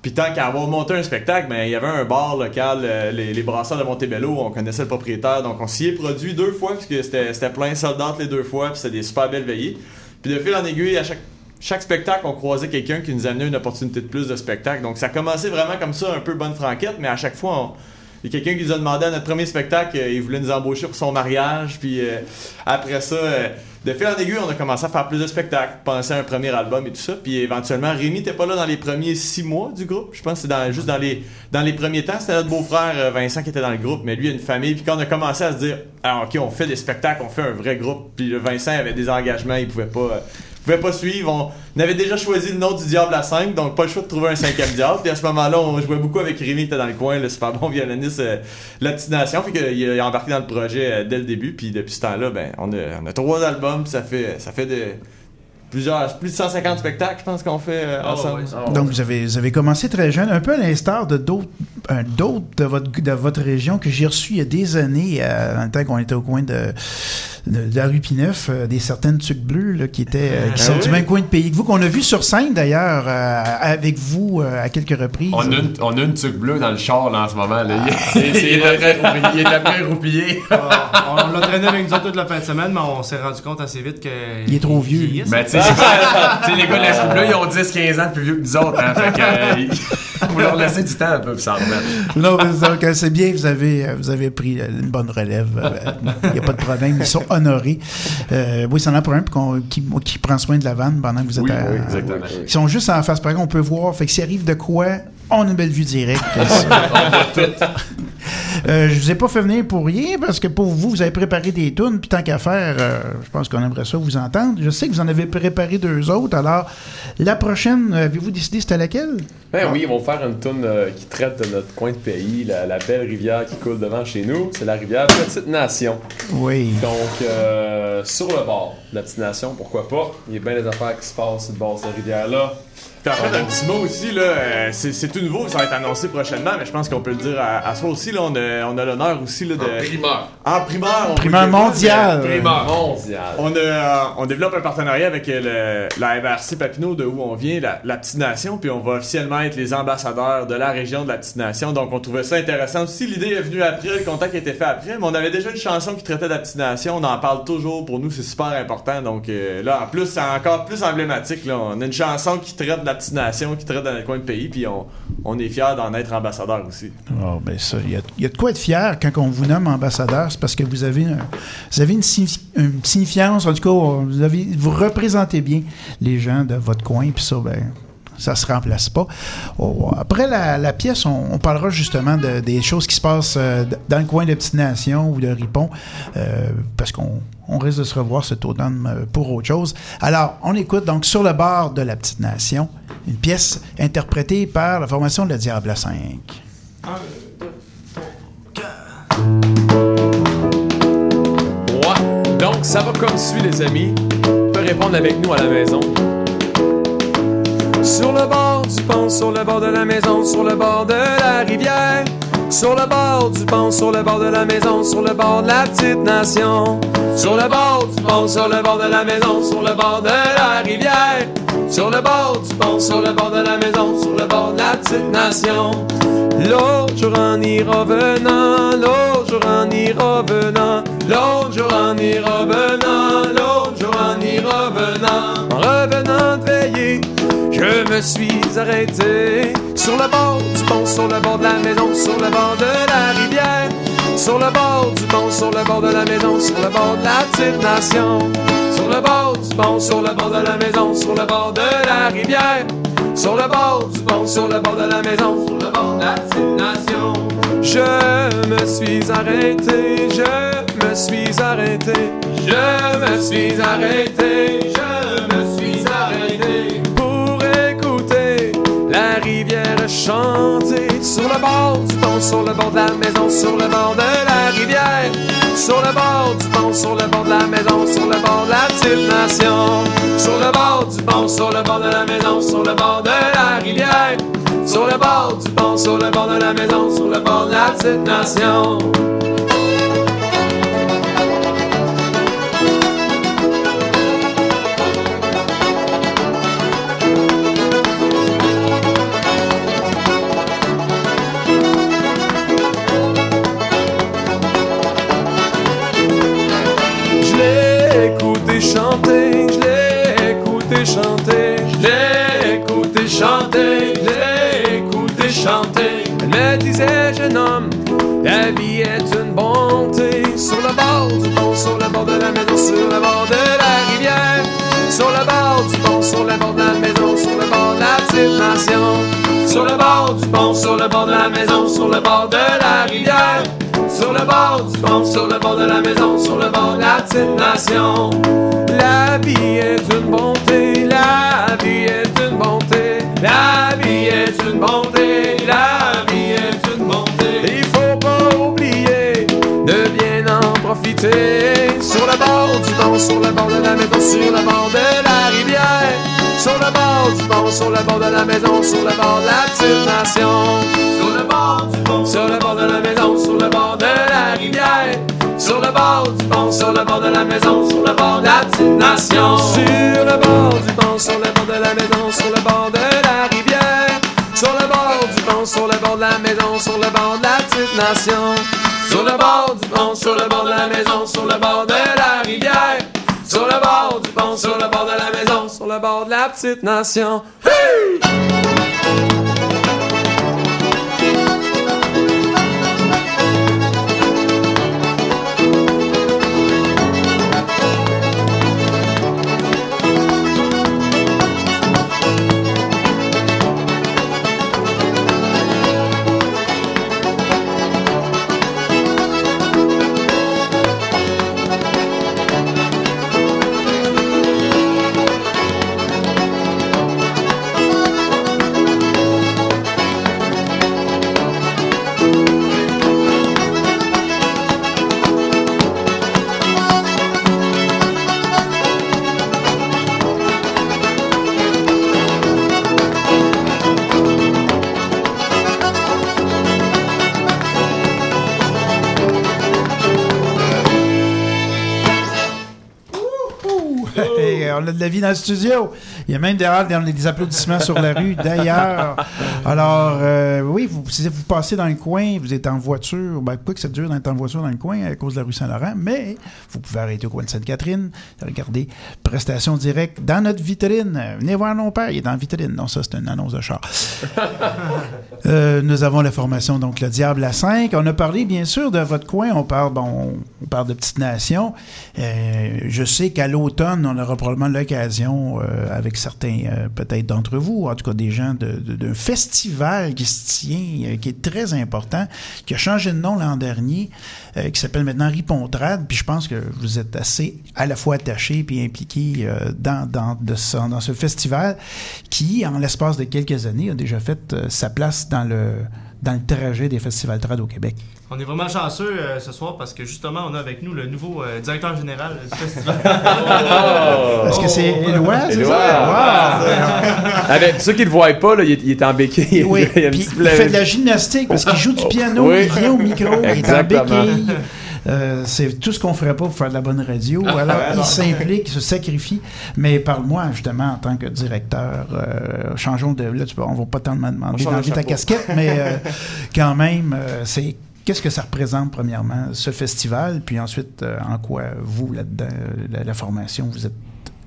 Puis tant qu'à avoir monté un spectacle, ben, il y avait un bar local, euh, les, les brasseurs de Montebello, on connaissait le propriétaire, donc on s'y est produit deux fois, puisque c'était plein soldat les deux fois, puis c'était des super belles veillées. Puis de fil en aiguille, à chaque, chaque spectacle, on croisait quelqu'un qui nous amenait une opportunité de plus de spectacle. Donc ça commençait vraiment comme ça, un peu bonne franquette, mais à chaque fois, il y a quelqu'un qui nous a demandé à notre premier spectacle, euh, il voulait nous embaucher pour son mariage, puis euh, après ça, euh, de fil en aiguille, on a commencé à faire plus de spectacles, penser à un premier album et tout ça, puis éventuellement, Rémi n'était pas là dans les premiers six mois du groupe, je pense que c'est juste dans les, dans les premiers temps, c'était notre beau-frère Vincent qui était dans le groupe, mais lui, il a une famille, puis quand on a commencé à se dire, ah ok, on fait des spectacles, on fait un vrai groupe, puis Vincent avait des engagements, il pouvait pas... pouvait pas suivre. On, avait déjà choisi le nom du Diable à 5, donc pas le choix de trouver un cinquième Diable. Puis à ce moment-là, on jouait beaucoup avec Rémi qui était dans le coin, le super bon violoniste, euh, la petite nation. Fait qu'il a embarqué dans le projet euh, dès le début. Puis depuis ce temps-là, ben, on a, on a trois albums, ça fait, ça fait de, plusieurs, plus de 150 spectacles, je pense qu'on fait euh, Ah, ensemble. ah. Donc, vous avez, vous avez commencé très jeune, un peu à l'instar de d'autres euh, d'autres de votre, de votre région que j'ai reçu il y a des années, euh, dans le temps qu'on était au coin de, de, de la rue Pineuf, euh, des certaines tuques bleues là, qui, étaient, euh, qui Ah sont oui? du même coin de pays que vous, qu'on a vu sur scène d'ailleurs, euh, avec vous euh, à quelques reprises. On a, une, on a une tuque bleue dans le char là, en ce moment. Là. Il, il est très roupillé. Il est très roupillé. on l'a traîné avec nous autres toute la fin de semaine, mais on s'est rendu compte assez vite que. Il est trop vieux. vieillisse. Ben, tu sais, les gars- de la tuque bleue, ils ont 10-15 ans de plus vieux que nous autres. Hein, fait que, euh, leur laisser du temps un peu remettre. Non, donc, c'est bien, vous avez, euh, vous avez pris euh, une bonne relève. Il n'y a pas de problème, ils sont honorés. Euh, oui, c'est en a pour un qui, qui prend soin de la vanne pendant que vous êtes Oui, à, oui, exactement. Ils sont juste en face, par exemple, on peut voir. Fait que s'il arrive de quoi, on a une belle vue directe. Euh, je vous ai pas fait venir pour rien parce que pour vous, vous avez préparé des tunes, puis tant qu'à faire, euh, je pense qu'on aimerait ça vous entendre. Je sais que vous en avez préparé deux autres. Alors, la prochaine, euh, avez-vous décidé c'était laquelle? Ben oui, ils vont faire une tune euh, qui traite de notre coin de pays, la, la belle rivière qui coule devant chez nous. C'est la rivière Petite Nation. Oui. Donc, euh, sur le bord de la Petite Nation, pourquoi pas? Il y a bien des affaires qui se passent sur le bord de cette rivière-là. Puis en fait, un petit mot aussi, là, euh, c'est tout nouveau, ça va être annoncé prochainement, mais je pense qu'on peut le dire à, à soi aussi. Là, on a, on a l'honneur aussi là, de. En primeur. En primeur. on Primeur mondial. Primeur. Mondial. On, a, euh, on développe un partenariat avec le- la MRC Papineau de où on vient, la, la Petite Nation, puis on va officiellement les ambassadeurs de la région de la Petite. Donc on trouvait ça intéressant aussi. L'idée est venue après, le contact a été fait après, mais on avait déjà une chanson qui traitait de la Petite Nation. On en parle toujours. Pour nous, c'est super important. Donc euh, là, en plus, c'est encore plus emblématique. Là. On a une chanson qui traite de la Petite Nation, qui traite dans le coin de pays, puis on, est fiers d'en être ambassadeur aussi. Oh, ben ça, il y y a de quoi être fier quand on vous nomme ambassadeur, c'est parce que vous avez, une signifiance, en tout cas, vous, avez, vous représentez bien les gens de votre coin, puis ça, ben, ça se remplace pas. Oh, après la, la pièce, on, parlera justement de- des choses qui se passent euh, dans le coin de Petite Nation ou de Ripon, euh, parce qu'on on risque de se revoir cet automne euh, pour autre chose. Alors, on écoute donc Sur le bord de la Petite Nation, une pièce interprétée par la formation de la Diable à 5. Ça va comme suit, les amis. On peut répondre avec nous à la maison. Sur le bord du pont, sur le bord de la maison, sur le bord de la rivière. Sur le bord du pont, sur le bord de la maison, sur le bord de la petite nation. Sur le bord du pont, sur le bord de la maison, sur le bord de la rivière. Sur le bord du pont, sur le bord de la maison, sur le bord de la petite nation. L'autre jour en y revenant, l'autre jour en y revenant, l'autre jour en y revenant, l'autre jour en y revenant, en revenant de veiller. Je me suis arrêté sur le bord du pont, sur le bord de la maison, sur le bord de la rivière. Sur le bord du pont, sur le bord de la maison, sur le bord de la petite nation. Sur le bord du pont, sur le bord de la maison, sur le bord de la rivière. Sur le bord du pont, sur le bord de la maison, sur le bord de la petite nation. Je me suis arrêté, je me suis arrêté, je me suis arrêté, je chanter sur le bord du pont, sur le bord de la maison, sur le bord de la rivière, sur le bord du pont, sur le bord de la maison, sur le bord de la petite nation, sur le bord du pont, sur le bord de la maison, sur le bord de la rivière, sur le bord du pont, sur le bord de la maison, sur le bord de la petite nation. De la maison, sur le bord de la rivière. Sur le bord du pont, sur le bord de la maison, sur le bord de la petite nation. Sur le bord du pont, sur le bord de la maison, sur le bord de la rivière. Sur le bord du pont, sur le bord de la maison, sur le bord de la petite nation. La vie est une bonté, la vie est une bonté, la vie est une bonté, Sur le bord du pont, sur le bord de la maison, sur le bord de la rivière. Sur le bord du pont, sur le bord de la maison, sur le bord de la petite nation. Sur le bord du pont, sur le bord de la maison, sur le bord de la rivière. Sur le bord du pont, sur le bord de la maison, sur le bord de la petite nation. Sur le bord du pont, sur le bord de la maison, sur le bord de sur le bord de la maison, sur le bord de la petite nation. Sur le bord du pont, sur le bord de la maison, sur le bord de la rivière. Sur le bord du pont, sur le bord de la maison, sur le bord de la petite nation. Hey! On a de la vie dans le studio. Il y a même derrière des, des applaudissements sur la rue, d'ailleurs. Alors, euh, oui, vous, si vous passez dans le coin, vous êtes en voiture, ben, quoi que c'est dur d'être en voiture dans le coin à cause de la rue Saint-Laurent, mais vous pouvez arrêter au coin de Sainte-Catherine, regarder prestation directe dans notre vitrine. Venez voir mon père, il est dans la vitrine. Non, ça, c'est une annonce de char. Euh, nous avons la formation, donc, le Diable à 5. On a parlé, bien sûr, de votre coin. On parle, bon, on parle de Petite Nation. Euh, je sais qu'à l'automne, on aura probablement l'occasion, euh, certains, euh, peut-être d'entre vous, en tout cas des gens, d'un festival qui se tient, euh, qui est très important, qui a changé de nom l'an dernier, euh, qui s'appelle maintenant Ripontrade. Puis je pense que vous êtes assez à la fois attachés puis impliqués dans, de dans ce festival qui, en l'espace de quelques années, a déjà fait sa place dans le dans le trajet des festivals trad au Québec. On est vraiment chanceux euh, ce soir parce que justement, on a avec nous le nouveau euh, directeur général du festival. Est-ce que c'est Éloi, c'est Éloi. ça? Wow! Avec ceux qui le voient pas, là, il, est, il est en béquille. Oui, il, il fait de la gymnastique parce qu'il joue du piano, Oui. il vient au micro, il est en béquille. Euh, c'est tout ce qu'on ferait pas pour faire de la bonne radio. Ah, Alors, ouais, il s'implique, il se sacrifie. Mais parle-moi, justement, en tant que directeur, euh, changeons de... Là, tu on va pas tellement demander d'enlever de ta casquette, mais euh, quand même, c'est... Qu'est-ce que ça représente, premièrement, ce festival, puis ensuite, euh, en quoi, vous, là-dedans, la, la formation, vous êtes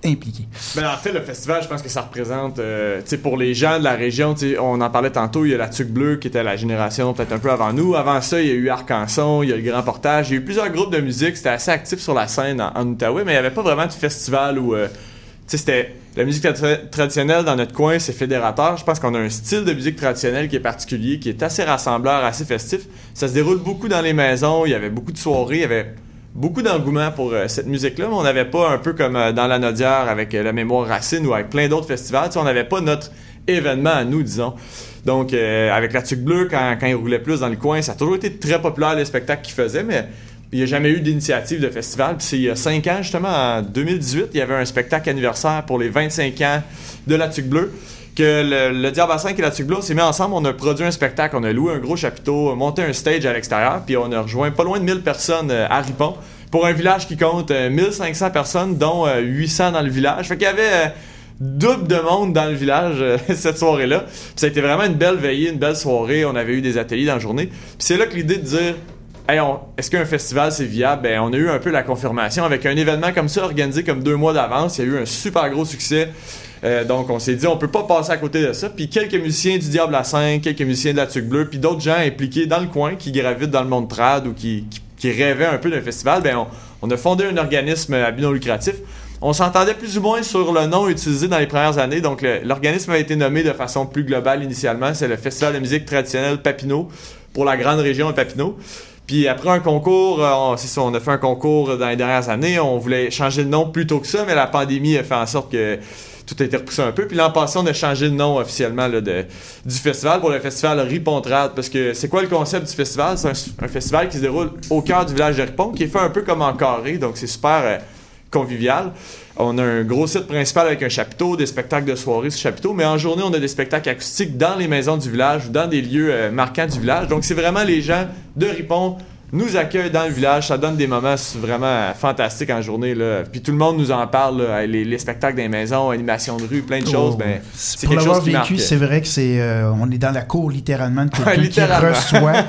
impliqué? Ben, en fait, le festival, je pense que ça représente, euh, pour les gens de la région, on en parlait tantôt, il y a la Tuque Bleue qui était la génération peut-être un peu avant nous. Avant ça, il y a eu Arcanson, il y a le Grand Portage, il y a eu plusieurs groupes de musique, c'était assez actif sur la scène en, en Outaouais, mais il n'y avait pas vraiment de festival où, euh, c'était la musique tra- traditionnelle dans notre coin, c'est fédérateur. Je pense qu'on a un style de musique traditionnelle qui est particulier, qui est assez rassembleur, assez festif. Ça se déroule beaucoup dans les maisons, il y avait beaucoup de soirées, il y avait beaucoup d'engouement pour euh, cette musique-là, mais on n'avait pas un peu comme euh, dans la Nodière avec euh, la mémoire racine ou avec plein d'autres festivals. On n'avait pas notre événement à nous, disons. Donc, avec la Tuque Bleue, quand, quand il roulait plus dans le coin, ça a toujours été très populaire les spectacles qu'il faisait, mais il n'y a jamais eu d'initiative de festival. Puis c'est il y a 5 ans, justement, en 2018, il y avait un spectacle anniversaire pour les 25 ans de la Tuque Bleue. Que le, le Diable à 5 et la on s'est mis ensemble, on a produit un spectacle, on a loué un gros chapiteau, monté un stage à l'extérieur, puis on a rejoint pas loin de 1000 personnes euh, à Ripon pour un village qui compte euh, 1500 personnes, dont euh, 800 dans le village. Fait qu'il y avait euh, double de monde dans le village euh, cette soirée-là. Ça a été vraiment une belle veillée, une belle soirée. On avait eu des ateliers dans la journée. Puis c'est là que l'idée de dire Hey, est-ce qu'un festival c'est viable? Ben, on a eu un peu la confirmation avec un événement comme ça organisé comme deux mois d'avance. Il y a eu un super gros succès. Euh, donc on s'est dit on peut pas passer à côté de ça. Puis quelques musiciens du Diable à 5, quelques musiciens de la Tuque Bleue, puis d'autres gens impliqués dans le coin qui gravitent dans le monde trad ou qui, qui, rêvaient un peu d'un festival, ben on, a fondé un organisme à but non lucratif. On s'entendait plus ou moins sur le nom utilisé dans les premières années. Donc l'organisme a été nommé de façon plus globale initialement. C'est le Festival de musique traditionnelle Papineau pour la grande région de Papineau. Puis après un concours, euh, on, ça, on a fait un concours dans les dernières années. On voulait changer de nom plus tôt que ça, mais la pandémie a fait en sorte que tout a été repoussé un peu. Puis l'an passé, on a changé le nom officiellement là, de, du festival pour le festival Ripontrade. Parce que c'est quoi le concept du festival? C'est un, festival qui se déroule au cœur du village de Ripon, qui est fait un peu comme en carré. Donc c'est super euh, convivial. On a un gros site principal avec un chapiteau, des spectacles de soirée sur chapiteau, mais en journée, on a des spectacles acoustiques dans les maisons du village ou dans des lieux euh, marquants du village. Donc, c'est vraiment les gens de Ripon nous accueillent dans le village. Ça donne des moments vraiment fantastiques en journée. Là. Puis tout le monde nous en parle, là, les, les spectacles des maisons, animation de rue, plein de choses. Oh, Ben, c'est Pour l'avoir vécu, c'est vrai que c'est, euh, on est dans la cour littéralement de quelqu'un qui reçoit.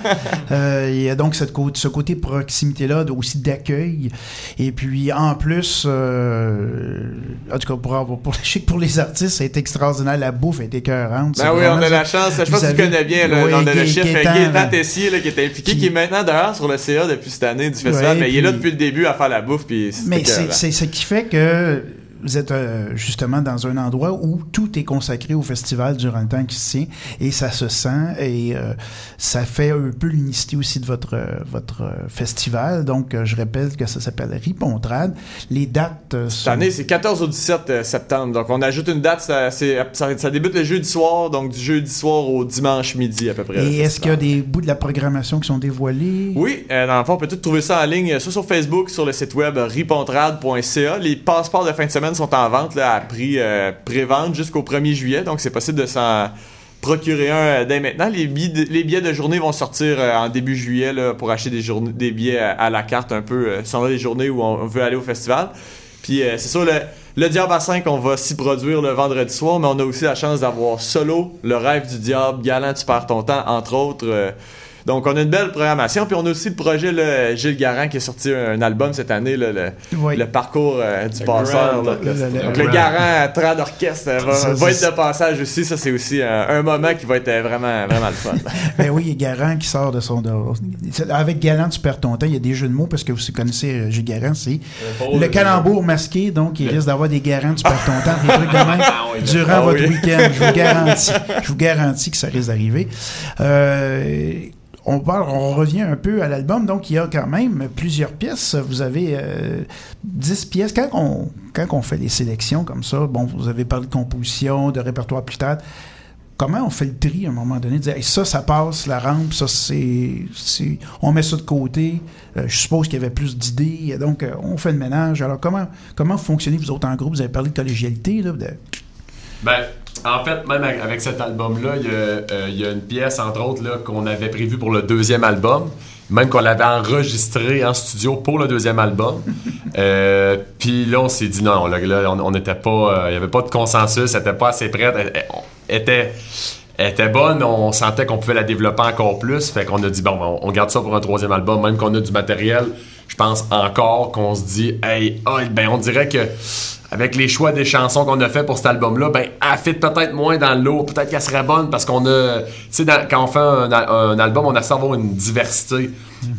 Euh, Il y a donc cette ce côté proximité-là, aussi d'accueil. Et puis en plus, euh, en tout cas pour, pour, que pour les artistes, c'est extraordinaire. La bouffe est écœurante. Ben oui, on a la chance. Je sais pas Vous si tu connais bien, là, Oui, on a le chef Gaétan. Tessier qui est impliqué, qui est maintenant d'ailleurs sur le CA depuis cette année du festival, Ouais, mais il est là puis- depuis le début à faire la bouffe. Puis Mais c'est ce qui fait que vous êtes euh, justement dans un endroit où tout est consacré au festival durant le temps qui se tient et ça se sent et euh, ça fait un peu l'unicité aussi de votre euh, votre festival. Donc je répète que ça s'appelle Ripontrade. Les dates euh, Cette sont année, c'est 14 au 17 euh, septembre. Donc, on ajoute une date. Ça, ça, ça débute le jeudi soir, donc du jeudi soir au dimanche midi à peu près. et est-ce qu'il y a des bouts de la programmation qui sont dévoilés? Oui, euh, dans le fond, on peut tout trouver ça en ligne, soit sur Facebook, sur le site web ripontrade.ca. Les passeports de fin de semaine sont en vente à prix euh, pré-vente jusqu'au 1er juillet, donc c'est possible de s'en procurer un euh, dès maintenant. Les billets, de, journée vont sortir euh, en début juillet pour acheter des, des billets à, la carte un peu. Euh, sont journées où on veut aller au festival. Puis c'est sûr, le, le Diable à 5, on va s'y produire le vendredi soir, mais on a aussi la chance d'avoir Solo, Le rêve du diable, Galant, tu perds ton temps, entre autres. Donc, on a une belle programmation. Puis, on a aussi le projet là, Gilles Garand qui a sorti un album cette année, là, le, Oui. le parcours euh, du Le passeur. Grand là. Orchestre. Le- le- Donc, le- le Garand Trad Orchestre euh, va, Ça, va être de passage aussi. Ça, c'est aussi un, un moment qui va être euh, vraiment, vraiment le fun. Ben oui, Garant qui sort de son. avec Galant, tu perds ton temps. Il y a des jeux de mots parce que vous connaissez euh, Gilles Garant, c'est le calembour masqué. Donc, il risque d'avoir des Garants, tu perds ton temps, des trucs de même durant Ah votre oui. week-end. Je vous garantis. Je vous garantis que ça risque d'arriver. Euh, on parle, on revient un peu à l'album, donc il y a quand même plusieurs pièces. Vous avez euh, 10 pièces. Quand on, fait des sélections comme ça, bon, vous avez parlé de composition, de répertoire plus tard comment on fait le tri à un moment donné? Dire, ça, ça passe, la rampe, ça, c'est- On met ça de côté. Euh, je suppose qu'il y avait plus d'idées. Donc, euh, on fait le ménage. Alors, comment, comment fonctionnez vous autres en groupe? Vous avez parlé de collégialité, là. de- Ben, en fait, même avec cet album-là, il y, a, euh, il y a une pièce, entre autres, qu'on avait prévue pour le deuxième album. Même qu'on l'avait enregistré en studio pour le deuxième album. Euh, Puis là, on s'est dit non, là, là, on n'était pas. euh, Il n'y avait pas de consensus, elle n'était pas assez prête. Elle, était. elle était bonne, on sentait qu'on pouvait la développer encore plus. Fait qu'on a dit, bon, on, on garde ça pour un troisième album, même qu'on a du matériel. Je pense encore qu'on se dit, hey, ah, ben, on dirait que avec les choix des chansons qu'on a fait pour cet album-là, ben, elle fit peut-être moins dans le lot. Peut-être qu'elle serait bonne parce qu'on a. Tu sais, quand on fait un, al- un album, on a avoir une diversité.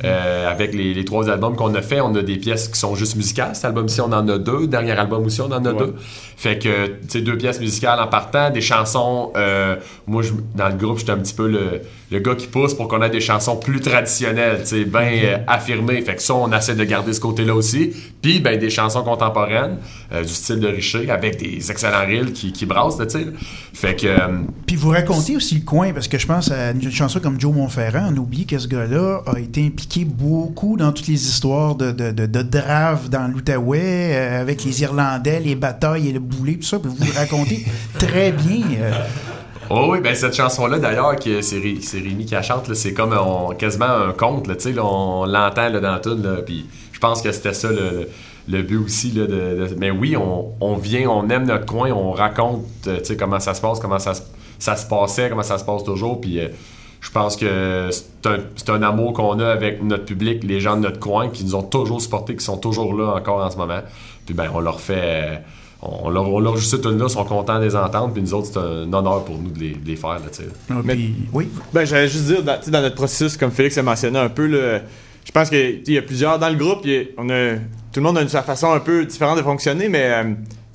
Euh, avec les, les trois albums qu'on a fait, on a des pièces qui sont juste musicales. Cet album-ci, on en a deux. Dernier album aussi, on en a deux. Fait que, tu sais, deux pièces musicales en partant, des chansons. euh, moi, je- dans le groupe, j'étais un petit peu le, le gars qui pousse pour qu'on ait des chansons plus traditionnelles, tu sais, bien euh, affirmées. Fait que ça, on essaie de garder ce côté-là aussi. Puis, ben, des chansons contemporaines, du style de Richer, avec des excellents reels qui, qui brassent, tu sais. Fait que. euh, Puis vous racontez aussi le coin, parce que je pense à une chanson comme Joe Montferrand, on oublie que ce gars-là a été impliqué beaucoup dans toutes les histoires de, de, de, de drave dans l'Outaouais, euh, avec les Irlandais, les batailles et le boulet, tout ça. Puis vous le racontez très bien. euh. Oh oui, ben cette chanson-là, d'ailleurs, que c'est, Ré- c'est Rémi qui la chante, c'est comme on- quasiment un conte, là, tu sais, là, on l'entend là, dans tout, puis je pense que c'était ça le, le- le but aussi, là, de, de- mais oui, on, on vient, on aime notre coin, on raconte, euh, tu sais, comment ça se passe, comment ça, se- ça se passait, comment ça se passe toujours, puis euh, je pense que c'est un, c'est un amour qu'on a avec notre public, les gens de notre coin, qui nous ont toujours supportés, qui sont toujours là encore en ce moment, puis ben, on leur fait... euh, on leur, on leur joue cette ils sont contents de les entendre, puis nous autres, c'est un honneur pour nous de les, de les faire, là, tu sais. Mais- oui. Ben, j'allais juste dire, dans, tu sais, dans notre processus, comme Félix a mentionné un peu, là, je pense qu'il y a plusieurs dans le groupe. a- on a, tout le monde a une sa façon un peu différente de fonctionner, mais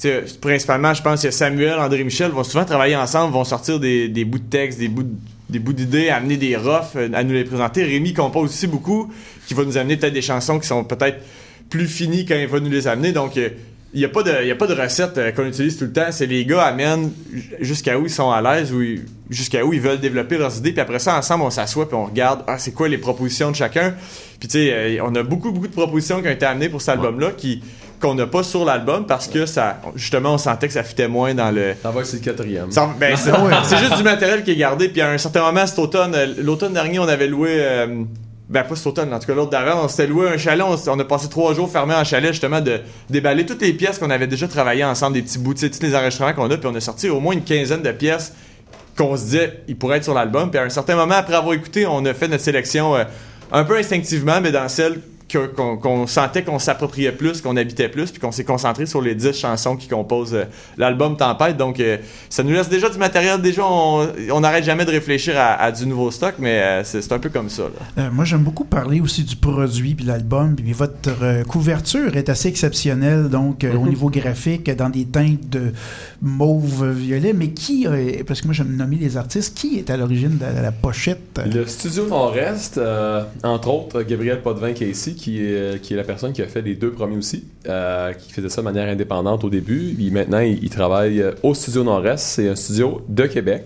euh, principalement, je pense a Samuel, André Michel vont souvent travailler ensemble, vont sortir des, bouts de texte, des bouts de- des bouts d'idées, amener des roughs, euh, à nous les présenter. Rémi compose aussi beaucoup, qui va nous amener peut-être des chansons qui sont peut-être plus finies quand il va nous les amener. Donc, euh, il n'y a, a pas de recette qu'on utilise tout le temps. C'est les gars amènent jusqu'à où ils sont à l'aise, ou ils- jusqu'à où ils veulent développer leurs idées. Puis après ça, ensemble, on s'assoit puis on regarde ah, c'est quoi les propositions de chacun. Puis tu sais, euh, on a beaucoup, beaucoup de propositions qui ont été amenées pour cet album-là qui qu'on n'a pas sur l'album parce que ça justement on sentait que ça fitait moins dans le Ça va c'est le quatrième ben, c'est juste du matériel qui est gardé puis à un certain moment cet automne euh, l'automne dernier on avait loué euh, ben pas cet automne, en tout cas l'autre d'avant, on s'était loué un chalet, on, a passé trois jours fermés en chalet justement de déballer toutes les pièces qu'on avait déjà travaillées ensemble, des petits bouts, tu sais, tous les enregistrements qu'on a, puis on a sorti au moins une quinzaine de pièces qu'on se disait ils pourraient être sur l'album. Puis à un certain moment, après avoir écouté, on a fait notre sélection euh, un peu instinctivement, mais dans celle qu'on sentait qu'on s'appropriait plus, qu'on habitait plus, puis qu'on s'est concentré sur les 10 chansons qui composent euh, l'album Tempête. Donc euh, ça nous laisse déjà du matériel. Déjà, on n'arrête jamais de réfléchir à, à du nouveau stock, mais euh, c'est un peu comme ça. là. Euh, moi, j'aime beaucoup parler aussi du produit puis l'album. Puis votre euh, couverture est assez exceptionnelle, donc euh, au Mhm. niveau graphique, dans des teintes de mauve violet. Mais qui, euh, parce que moi j'aime nommer les artistes, qui est à l'origine de la pochette? Le studio Nord-Est, euh, entre autres, Gabriel Potvin Casey, qui est, qui est la personne qui a fait les deux premiers aussi, euh, qui faisait ça de manière indépendante au début. Puis maintenant, il, il travaille euh, au studio Nord-Est. C'est un studio de Québec.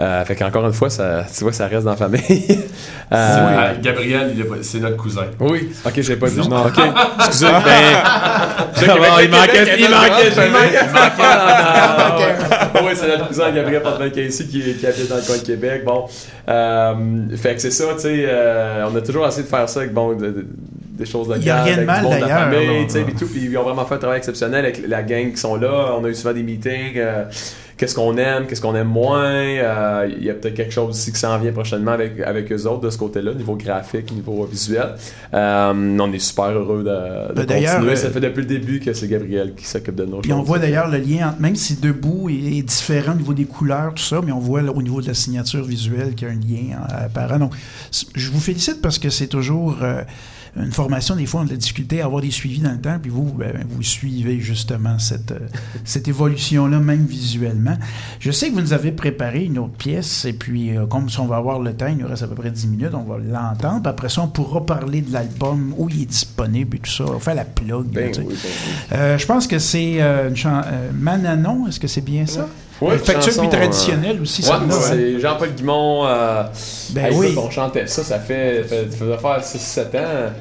Euh, fait qu'encore une fois, ça, tu vois, ça reste dans la famille. Euh, Gabriel, c'est notre cousin. Oui, ok, j'ai pas dit. Non. Ok, excusez, ben. Je sais qu'avec bon, le il manquait, il manquait, il manquait, il manquait. Ah, Ah, Oui, c'est notre cousin Gabriel Potvin Casey qui, qui habite dans le coin de Québec. Bon, euh, fait que c'est ça, tu sais, euh, on a toujours essayé de faire ça avec bon, de- de- des choses locales, Il y a rien de mal, du monde de la d'ailleurs, famille, là. tu sais, puis tout, puis ils ont vraiment fait un travail exceptionnel avec la gang qui sont là. On a eu souvent des meetings. euh, qu'est-ce qu'on aime, qu'est-ce qu'on aime moins. Euh, Il y a peut-être quelque chose aussi qui s'en vient prochainement avec, avec eux autres de ce côté-là, niveau graphique, niveau visuel. Euh, on est super heureux de, de Ben, d'ailleurs, continuer. euh, Ça fait depuis le début que c'est Gabriel qui s'occupe de nos Puis on voit d'ailleurs le lien, entre, même si Debout est, est différent au niveau des couleurs, tout ça, mais on voit là, au niveau de la signature visuelle qu'il y a un lien apparent. Donc, je vous félicite parce que c'est toujours euh, une formation, des fois, on a de la difficulté à avoir des suivis dans le temps, puis vous, ben, vous suivez justement cette, euh, cette évolution-là, même visuellement. Je sais que vous nous avez préparé une autre pièce, et puis, euh, comme si on va avoir le temps, il nous reste à peu près 10 minutes, on va l'entendre, puis après ça, on pourra parler de l'album, où il est disponible et tout ça. On va faire la plug. Ben oui, ben oui. Euh, je pense que c'est euh, une chan- Mananon, est-ce que c'est bien ça? Ouais, Factuel chanson, puis traditionnel aussi, ouais, celle-là, hein. c'est Jean-Paul Guimont. Euh, Ben hey, oui. écoute, on chantait ça, ça fait, ça faisait faire 6-7 ans.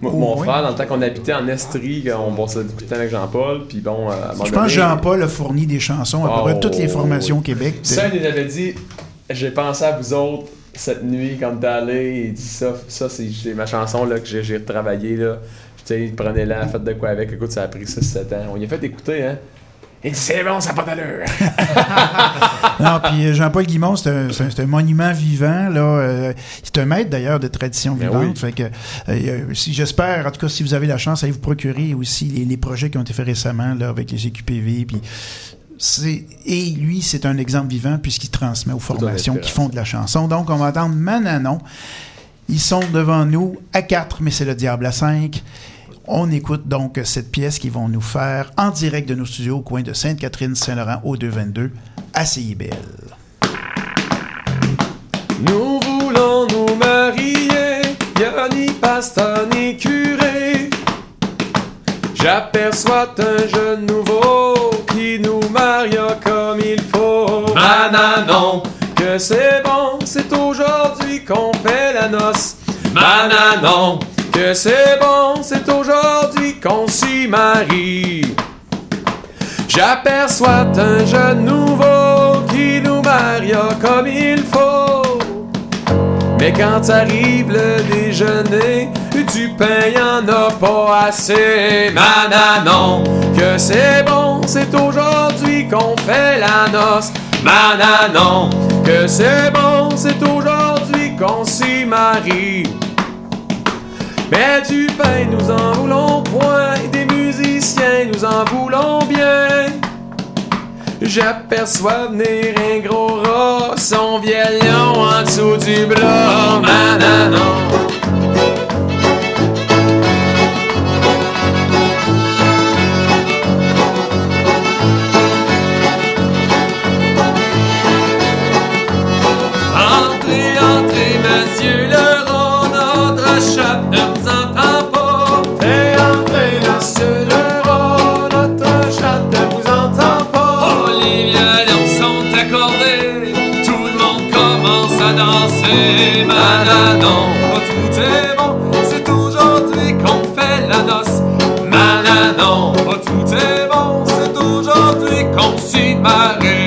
Moi, Oh, mon oui. frère, dans le temps qu'on habitait en Estrie, on bossait de temps avec Jean-Paul, puis bon, euh, Je pense que Jean-Paul a fourni des chansons à peu près Oh, toutes les formations au Québec. Ça, il nous avait dit J'ai pensé à vous autres cette nuit quand t'es allé. Il dit ça, ça c'est ma chanson là, que j'ai retravaillée. Là. Tu sais, prenez-la, faites de quoi avec. Écoute, ça a pris 6-7 ans. On y a fait écouter, hein. Il dit C'est bon, ça n'a pas d'allure. Non, puis euh, Jean-Paul Guimond, c'est un, c'est un- c'est un monument vivant. Là, euh, c'est un maître d'ailleurs de tradition Ben vivante. oui. Fait que, euh, si j'espère, en tout cas, si vous avez la chance, allez vous procurer aussi les, les projets qui ont été faits récemment là, avec les EQPV. Puis c'est et lui, c'est un exemple vivant puisqu'il transmet aux formations qui font de la chanson. Donc, on va entendre Mananon. Ils sont devant nous à 4, mais c'est le diable à 5. On écoute donc cette pièce qu'ils vont nous faire en direct de nos studios au coin de Sainte-Catherine-Saint-Laurent au 222 à CIBL. Nous voulons nous marier, y'a ni pasteur ni curé. J'aperçois un jeune nouveau qui nous maria comme il faut. Mananon, que c'est bon, c'est aujourd'hui qu'on fait la noce. Mananon, que c'est bon, c'est aujourd'hui qu'on s'y marie. J'aperçois un jeune nouveau qui nous maria comme il faut. Mais quand arrive le déjeuner, du pain y'en a pas assez. Mananon, que c'est bon, c'est aujourd'hui qu'on fait la noce. Mananon, que c'est bon, c'est aujourd'hui qu'on s'y marie. Mais du pain, nous en voulons point, et des musiciens, nous en voulons bien. J'aperçois venir un gros rat, son violon en dessous du bras, mananon. Qu'on s'y marie.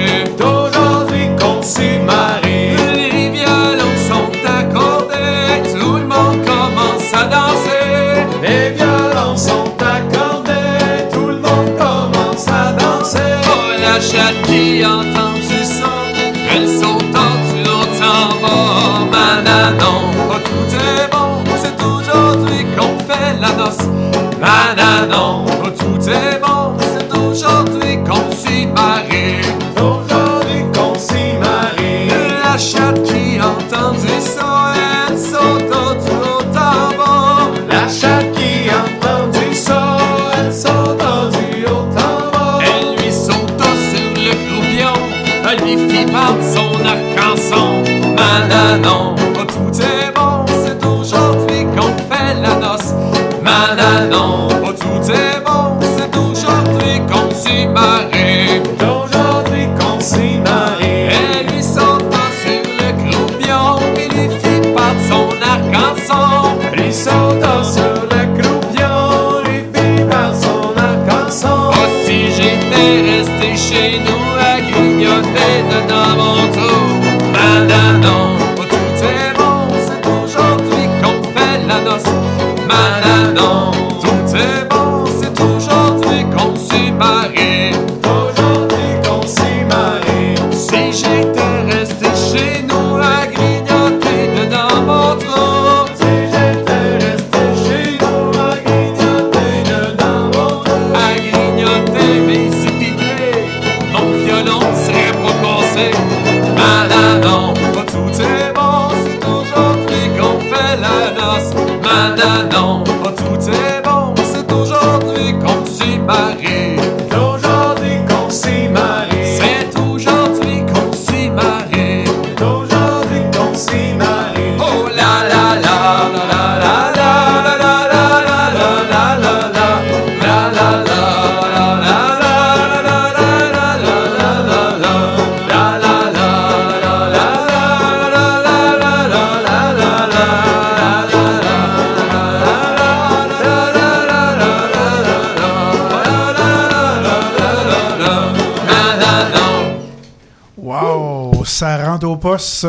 maintenant, pas tout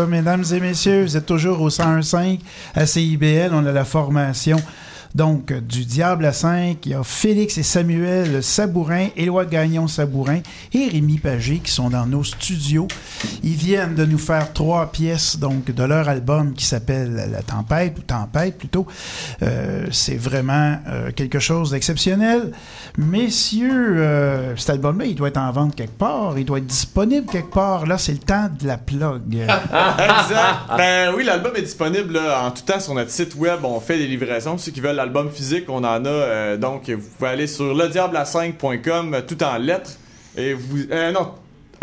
mesdames et messieurs. Vous êtes toujours au 101.5 à CIBL. On a la formation. Donc, du Diable à 5, il y a Félix et Samuel Sabourin, Éloi Gagnon Sabourin et Rémi Pagé qui sont dans nos studios. Ils viennent de nous faire trois pièces donc de leur album qui s'appelle La Tempête, ou Tempête plutôt. Euh, c'est vraiment euh, quelque chose d'exceptionnel. Messieurs, euh, cet album-là, il doit être en vente quelque part, il doit être disponible quelque part. Là, c'est le temps de la plug. exact. Ben oui, l'album est disponible en tout temps sur notre site web. On fait des livraisons. Ceux qui veulent l'album physique, on en a. euh, donc, vous pouvez aller sur lediable5.com tout en lettres. Et vous. euh, non,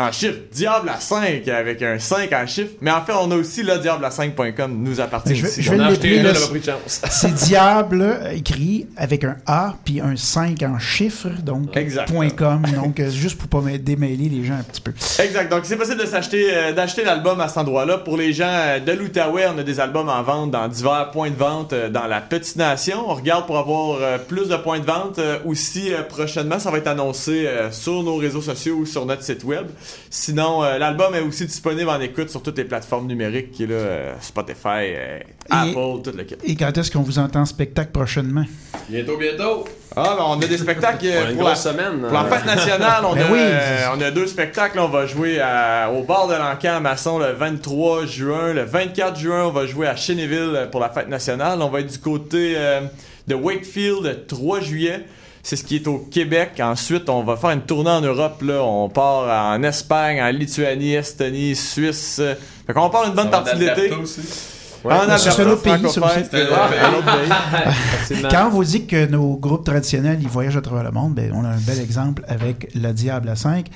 en chiffre. Diable à 5 avec un 5 en chiffre. Mais en fait, on a aussi lediable5.com nous appartient Je vais- aussi. je vais On a acheté là, un, c'est- on a pris de chance. C'est Diable écrit avec un A puis un 5 en chiffres, donc Exact. .com, donc euh, juste pour pas démêler les gens un petit peu. Exact. Donc, c'est possible de s'acheter, euh, d'acheter l'album à cet endroit-là. Pour les gens euh, de l'Outaouais, on a des albums en vente dans divers points de vente euh, dans la petite nation. On regarde pour avoir plus de points de vente. Aussi, prochainement, ça va être annoncé sur nos réseaux sociaux ou sur notre site web. Sinon, euh, l'album est aussi disponible en écoute sur toutes les plateformes numériques, qui est là, euh, Spotify, euh, Apple, tout le kit. Et quand est-ce qu'on vous entend en spectacle prochainement? Bientôt, bientôt. Ah, ben, on a des spectacles On a une pour, la, semaine, pour la fête nationale. On, Ben a, oui. euh, on a deux spectacles. On va jouer à- au bar de l'Encan à Masson le 23 juin. Le 24 juin, on va jouer à Chénéville euh, pour la fête nationale. On va être du côté euh, de Wakefield le 3 juillet. C'est ce qui est au Québec. Ensuite, on va faire une tournée en Europe. Là. On part en Espagne, en Lituanie, Estonie, Suisse. Fait qu'on part une bonne partie de l'été. aussi. Ouais. Mais c'est un autre pays, ça aussi. C'est un autre pays. Absolument. Quand on vous dit que nos groupes traditionnels, ils voyagent à travers le monde, ben, on a un bel exemple avec Le Diable à 5.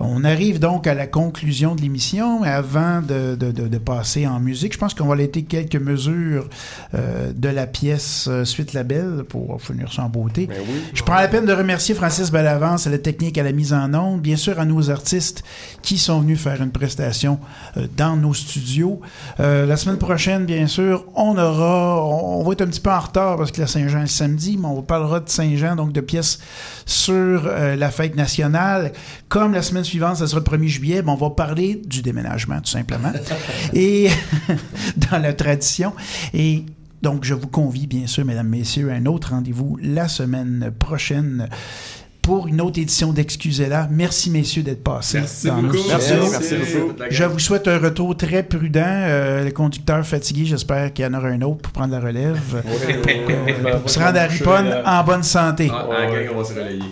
On arrive donc à la conclusion de l'émission, avant de, de- de- de passer en musique, je pense qu'on va laisser quelques mesures euh, de la pièce euh, Suite la Belle pour finir ça en beauté. Je prends la peine de remercier Francis Bellavance à la technique, à la mise en onde, bien sûr à nos artistes qui sont venus faire une prestation euh, dans nos studios. Euh, la semaine prochaine, bien sûr, on aura, on, va être un petit peu en retard parce que la Saint-Jean est samedi, mais on parlera de Saint-Jean, donc de pièces sur euh, la fête nationale. Comme la semaine suivante, ça sera le 1er juillet, ben, on va parler du déménagement, tout simplement. Et dans la tradition. Et donc, je vous convie, bien sûr, mesdames, messieurs, à un autre rendez-vous la semaine prochaine pour une autre édition d'Excusez-la. Merci, messieurs, d'être passés. Merci beaucoup. Merci, merci beaucoup. Je vous souhaite un retour très prudent. Euh, le conducteur fatigué, j'espère qu'il y en aura un autre pour prendre la relève. Pour se rendre à Ripon en bonne santé. Ah, en gang, on va se relayer.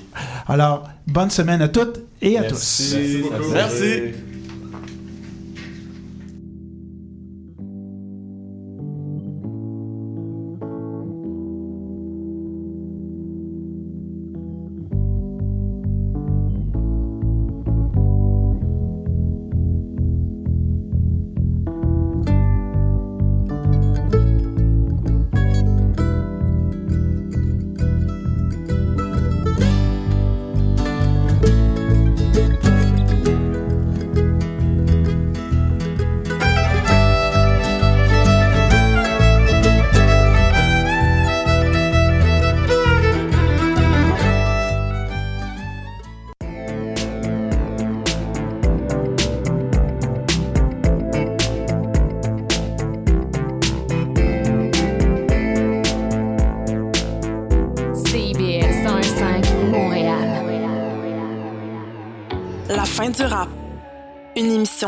Alors, bonne semaine à toutes et à tous. Merci beaucoup. Merci.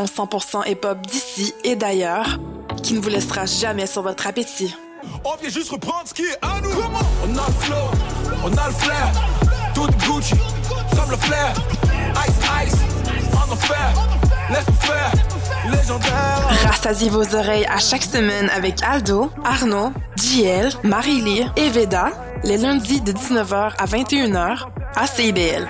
Une émission 100% hip-hop d'ici et d'ailleurs qui ne vous laissera jamais sur votre appétit. On vient juste reprendre ce qui est à nous. On a le flow, on a le flair. Tout Gucci, comme le flair. Ice, ice, en enfer. Laisse-nous faire, légendaire. Rassasiez vos oreilles à chaque semaine avec Aldo, Arnaud, JL, Marie-Lee et Veda, les lundis de 19h à 21h à CIBL.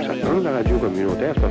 Radio Camino 10